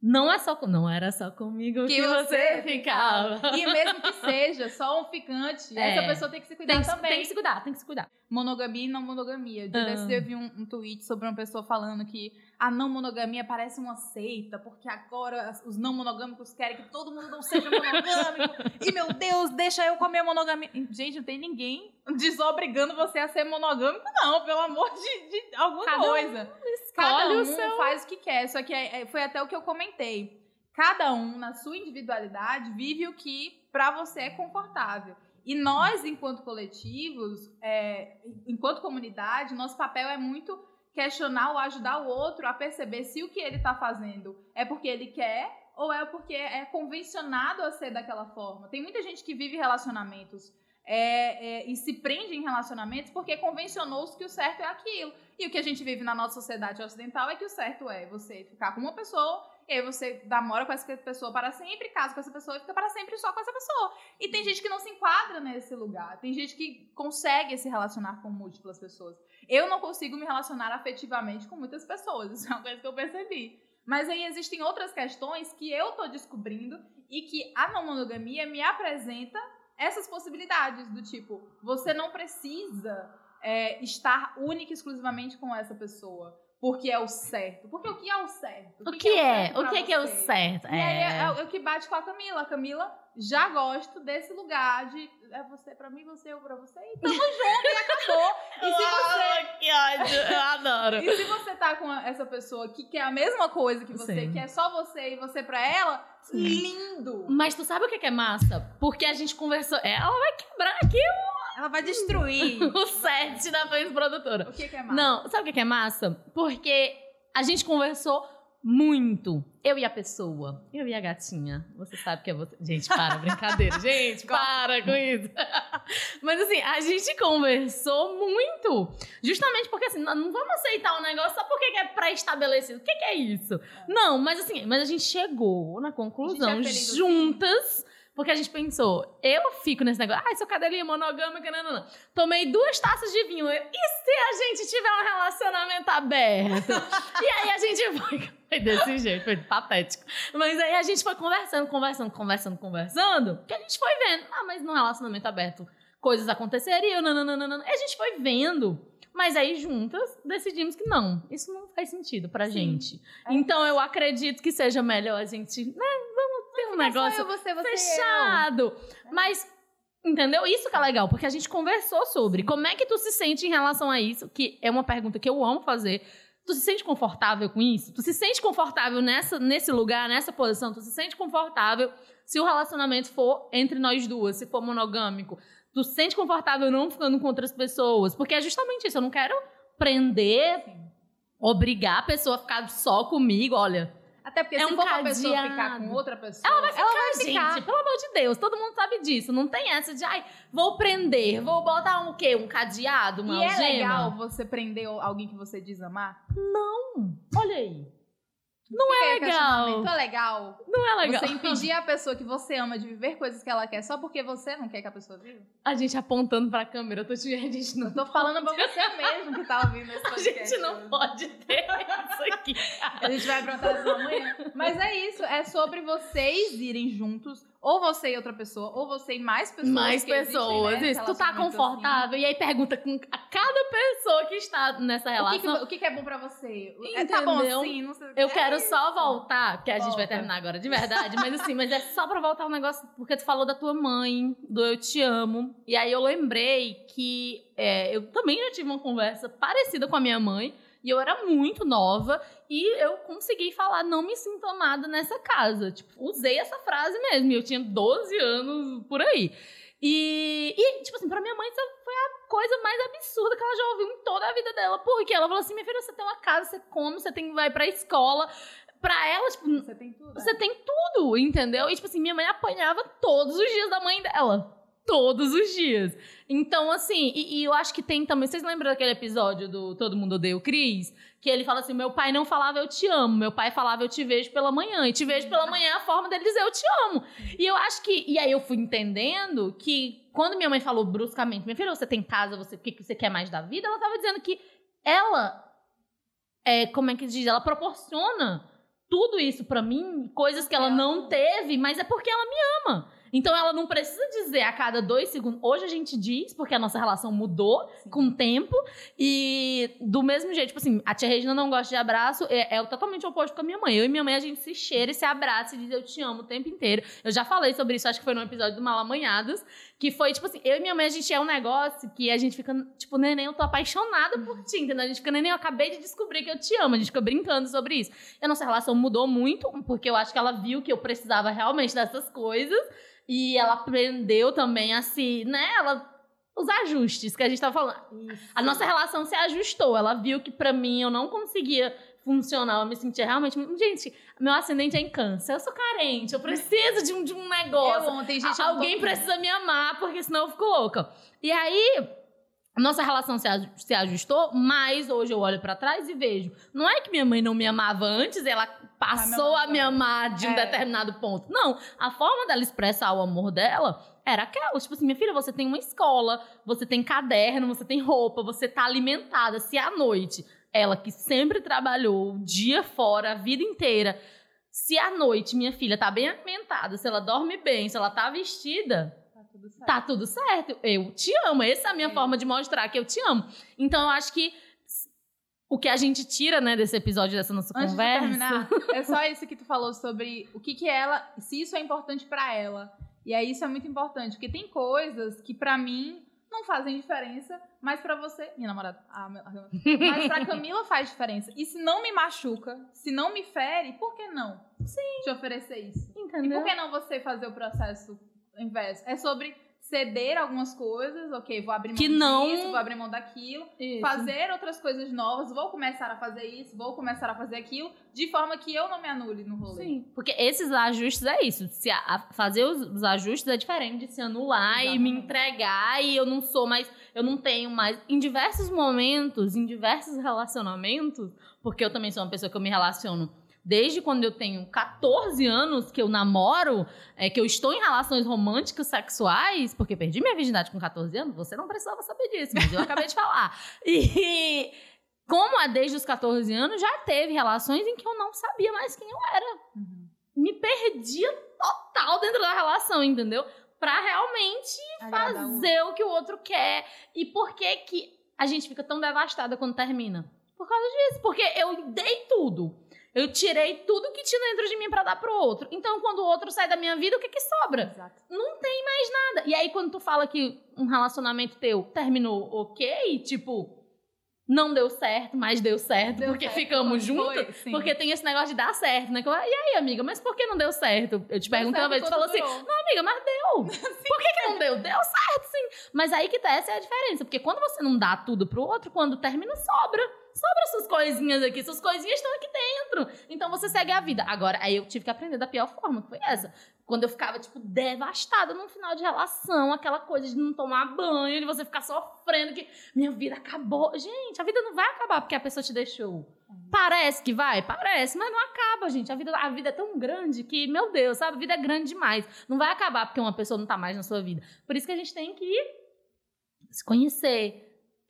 Não é só com, não era só comigo que, Que você você ficava. E mesmo que seja só um ficante, É. essa pessoa tem que se cuidar Tem que, também. tem que se cuidar, tem que se cuidar. Monogamia e não monogamia. Dia Ah. desse eu vi um, um tweet sobre uma pessoa falando que a não monogamia parece uma seita, porque agora os não monogâmicos querem que todo mundo não seja monogâmico. e meu Deus, deixa eu comer monogamia. Gente, não tem ninguém desobrigando você a ser monogâmico, não, pelo amor de, de alguma Cada um coisa. Escolhe Cada um o seu. faz o que quer. Só que é- é- foi até o que eu comentei. Cada um, na sua individualidade, vive o que pra você é confortável. E nós, enquanto coletivos, é, enquanto comunidade, nosso papel é muito questionar ou ajudar o outro a perceber se o que ele tá fazendo é porque ele quer ou é porque é convencionado a ser daquela forma. Tem muita gente que vive relacionamentos é, é, e se prende em relacionamentos porque convencionou-se que o certo é aquilo. E o que a gente vive na nossa sociedade ocidental é que o certo é você ficar com uma pessoa, e aí você namora com essa pessoa para sempre, casa com essa pessoa e fica para sempre só com essa pessoa. E tem gente que não se enquadra nesse lugar. Tem gente que consegue se relacionar com múltiplas pessoas. Eu não consigo me relacionar afetivamente com muitas pessoas. Isso é uma coisa que eu percebi. Mas aí existem outras questões que eu tô descobrindo e que a não monogamia me apresenta essas possibilidades do tipo, você não precisa é, estar única e exclusivamente com essa pessoa. Porque é o certo. Porque o que é o certo? O que é? certo O pra que é que é o você? certo? E aí é, é o que bate com a Camila. A Camila já gosto desse lugar de é você pra mim, você eu pra você e tamo junto e acabou. E se você Ah, que ódio, eu adoro. e se você tá com essa pessoa que quer a mesma coisa que você, Sim. que é só você e você pra ela, Sim. lindo! Mas tu sabe o que que é massa? Porque a gente conversou. Ela vai quebrar aqui Ela vai destruir. o set da Fãs Produtora. o que, que é mais? Não, sabe o que que é massa? Porque a gente conversou muito. Eu e a pessoa. Eu e a gatinha. Você sabe que é você. Gente, para, brincadeira. Gente, para com isso. Mas assim, a gente conversou muito. Justamente porque assim, não vamos aceitar um negócio só porque é pré-estabelecido. O que, que é isso? Não, mas assim, mas a gente chegou na conclusão A gente é feliz assim. Porque a gente pensou, eu fico nesse negócio, ai, sou cadelinha monogâmica, não, não, não. Tomei duas taças de vinho. Eu, e se a gente tiver um relacionamento aberto? e aí a gente foi. Foi desse jeito, foi patético. Mas aí a gente foi conversando, conversando, conversando, conversando. Que a gente foi vendo. Ah, mas no relacionamento aberto coisas aconteceriam, não, não, não, não, não. E a gente foi vendo. Mas aí juntas decidimos que não, isso não faz sentido pra Sim. gente. É então eu acredito que seja melhor a gente, né, vamos negócio eu, você, você fechado. Mas, entendeu? Isso que é legal, porque a gente conversou sobre como é que tu se sente em relação a isso, que é uma pergunta que eu amo fazer. Tu se sente confortável com isso? Tu se sente confortável nessa, nesse lugar, nessa posição? Tu se sente confortável se o relacionamento for entre nós duas, se for monogâmico? Tu se sente confortável não ficando com outras pessoas? Porque é justamente isso. Eu não quero prender, eu. Obrigar a pessoa a ficar só comigo. Olha, Até porque É se um for pra pessoa ficar com outra pessoa, Ela vai ficar, vai ficar. gente. Pelo amor de Deus, todo mundo sabe disso. Não tem essa de, ai, vou prender, vou botar um quê? Um cadeado, uma E é algema? legal você prender alguém que você diz amar? Não. Olha aí. Não é legal. É legal Não é legal. você impedir a pessoa que você ama de viver coisas que ela quer só porque você não quer que a pessoa viva? A gente apontando pra câmera, eu tô te... a gente não... Eu tô falando pra você mesmo que tá ouvindo esse A podcast. gente não hoje. pode ter isso aqui. A gente vai perguntar isso amanhã. Mas é isso, é sobre vocês irem juntos, ou você e outra pessoa, ou você e mais pessoas. Mais existem, pessoas, né, isso. Tu tá relacionamento confortável. E aí pergunta com a cada pessoa que está nessa assim. O que, que, relação. o que que é bom pra você? É, tá bom Entendeu? assim, não sei. Eu é quero só voltar, porque a gente vai terminar agora de verdade, mas assim, mas é só pra voltar um negócio, porque tu falou da tua mãe, do eu te amo. E aí eu lembrei que é, eu também já tive uma conversa parecida com a minha mãe, e eu era muito nova, e eu consegui falar, não me sinto amada nessa casa. Tipo, usei essa frase mesmo, e eu tinha 12 anos por aí. E, e, tipo assim, pra minha mãe, isso foi a coisa mais absurda que ela já ouviu em toda a vida dela. Porque ela falou assim: minha filha, você tem uma casa, você come, você tem, vai pra escola. Pra ela, tipo, Você tem tudo. né? você tem tudo, entendeu? E, tipo assim, minha mãe apanhava todos os dias da mãe dela. Todos os dias. Então, assim, e, e eu acho que tem também. Vocês lembram daquele episódio do Todo Mundo Odeia o Cris? Que ele fala assim: meu pai não falava eu te amo, meu pai falava eu te vejo pela manhã. E te vejo pela manhã é a forma dele dizer eu te amo. E eu acho que. E aí eu fui entendendo que quando minha mãe falou bruscamente, minha filha, você tem casa, você, o que que você quer mais da vida? Ela tava dizendo que ela. É, como é que diz? Ela proporciona tudo isso pra mim, coisas que Ela- não teve, mas é porque ela me ama. Então ela não precisa dizer a cada dois segundos. Hoje a gente diz, porque a nossa relação mudou Sim. com o tempo. E do mesmo jeito, tipo assim, a tia Regina não gosta de abraço, é, é totalmente oposto com a minha mãe. Eu e minha mãe, a gente se cheira e se abraça e diz eu te amo o tempo inteiro. Eu já falei sobre isso, acho que foi no episódio do Malamanhadas, que foi, tipo assim, eu e minha mãe, a gente é um negócio que a gente fica, tipo, neném, eu tô apaixonada por ti, entendeu? A gente fica, neném, eu acabei de descobrir que eu te amo. A gente fica brincando sobre isso. E a nossa relação mudou muito, porque eu acho que ela viu que eu precisava realmente dessas coisas. E ela aprendeu também a se, né? Ela, os ajustes que a gente tava falando. Isso. A nossa relação se ajustou. Ela viu que pra mim eu não conseguia funcionar. Eu me sentia realmente. Gente, meu ascendente é em câncer. Eu sou carente. Eu preciso de um, de um negócio. Eu ontem, gente. A- Alguém tô- precisa me amar, porque senão eu fico louca. E aí. Nossa relação se, se ajustou, mas hoje eu olho pra trás e vejo. Não é que minha mãe não me amava antes, ela passou a me amar de um É. determinado ponto. Não. A forma dela expressar o amor dela era aquela. Tipo assim, minha filha, você tem uma escola, você tem caderno, você tem roupa, você tá alimentada. Se à noite, ela que sempre trabalhou o dia fora, a vida inteira, se à noite minha filha tá bem alimentada, se ela dorme bem, se ela tá vestida, Tá tudo certo. tá tudo certo. Eu te amo. Essa é a minha Sim. forma de mostrar que eu te amo. Então eu acho que o que a gente tira, né, desse episódio, dessa nossa Antes conversa. de terminar, é só isso que tu falou sobre o que que ela, se isso é importante pra ela. E aí isso é muito importante, porque tem coisas que pra mim não fazem diferença, mas pra você, minha namorada, ah, meu- mas pra Camila faz diferença. E se não me machuca, se não me fere, por que não? Sim. Te oferecer isso. E Entendeu? por que não você fazer o processo inverso? É sobre ceder algumas coisas, ok, vou abrir mão Que não- disso, vou abrir mão daquilo, Isso. fazer outras coisas novas, vou começar a fazer isso, vou começar a fazer aquilo, de forma que eu não me anule no rolê. Sim, porque esses ajustes é isso. Se a- a- fazer os, os ajustes é diferente de se anular e me Exatamente. entregar e eu não sou mais, eu não tenho mais. Em diversos momentos, em diversos relacionamentos, porque eu também sou uma pessoa que eu me relaciono desde quando eu tenho 14 anos que eu namoro, é, que eu estou em relações românticas sexuais, porque perdi minha virgindade com 14 anos, você não precisava saber disso, mas eu acabei de falar. E como é desde os 14 anos, já teve relações em que eu não sabia mais quem eu era Uhum. me perdia total dentro da relação, entendeu? Pra realmente Agradar fazer o que o outro quer. E por que que a gente fica tão devastada quando termina? Por causa disso. Porque eu dei tudo. Eu tirei tudo que tinha dentro de mim pra dar pro outro. Então, quando o outro sai da minha vida, o que que sobra? Exato. Nada. E aí, quando tu fala que um relacionamento teu terminou ok, tipo, não deu certo, mas deu certo, Deu porque certo, ficamos juntos. Porque tem esse negócio de dar certo, né? Eu, e aí, amiga, mas por que não deu certo? Eu te Deu perguntei uma vez, tu falou assim, não, amiga, mas deu. Por que, que não deu? Deu certo, sim. Mas aí que tá, essa é a diferença. Porque quando você não dá tudo pro outro, quando termina, sobra. Sobra suas coisinhas aqui, suas coisinhas estão aqui dentro. Então você segue a vida. Agora, aí eu tive que aprender da pior forma, que foi essa. Quando eu ficava, tipo, devastada no final de relação, aquela coisa de não tomar banho, de você ficar sofrendo, que minha vida acabou. Gente, a vida não vai acabar porque a pessoa te deixou. Parece que vai? Parece, mas não acaba, gente. A vida, a vida é tão grande que, meu Deus, sabe? A vida é grande demais. Não vai acabar porque uma pessoa não tá mais na sua vida. Por isso que a gente tem que se conhecer,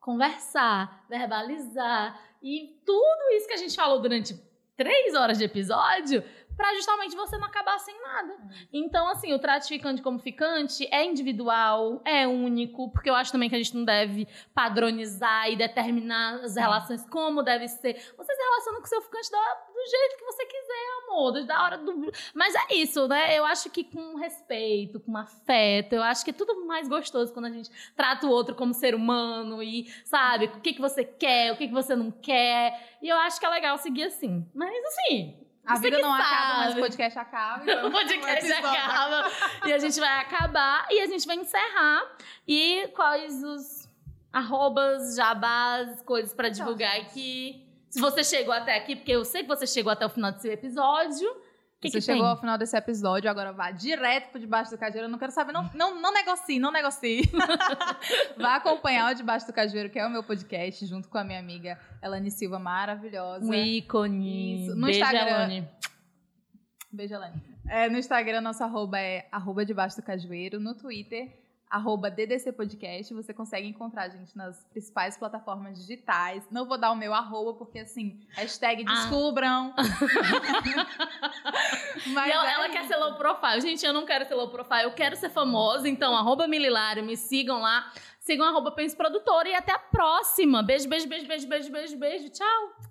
conversar, verbalizar. E tudo isso que a gente falou durante três horas de episódio para justamente você não acabar sem nada. Então, assim, o trato ficante como ficante é individual, é único, porque eu acho também que a gente não deve padronizar e determinar as relações como deve ser. Você se relaciona com o seu ficante do, do jeito que você quiser, amor, da hora do. Mas é isso, né? Eu acho que com respeito, com afeto, eu acho que é tudo mais gostoso quando a gente trata o outro como ser humano e, sabe, o que, que você quer, o que, que você não quer. E eu acho que é legal seguir assim. Mas, assim, A Você vida não acaba, mas sabe. o podcast acaba. Então o podcast acaba e a gente vai acabar e a gente vai encerrar. E quais os arrobas, jabás, coisas pra divulgar aqui. Se você chegou até aqui, porque eu sei que você chegou até o final desse episódio. Que, Você que chegou tem? ao final desse episódio, agora vá direto por debaixo do cajueiro. Eu não quero saber, não, não, não negocie, não negocie. vá acompanhar o Debaixo do Cajueiro, que é o meu podcast, junto com a minha amiga Elane Silva, maravilhosa. Um ícone. Isso. No Beijo, Instagram. Elane. Beijo, Elane. É, no Instagram, nosso arroba é arroba debaixo do cajueiro. No Twitter, arroba DDC Podcast. Você consegue encontrar a gente nas principais plataformas digitais. Não vou dar o meu arroba, porque assim, hashtag Ah. descubram. Mas ela, é ela quer ser low profile. Gente, eu não quero ser low profile, eu quero ser famosa. Então, arroba Mililário, me sigam lá. Sigam arroba Pense Produtora e até a próxima. Beijo, beijo, beijo, beijo, beijo, beijo, beijo. Tchau.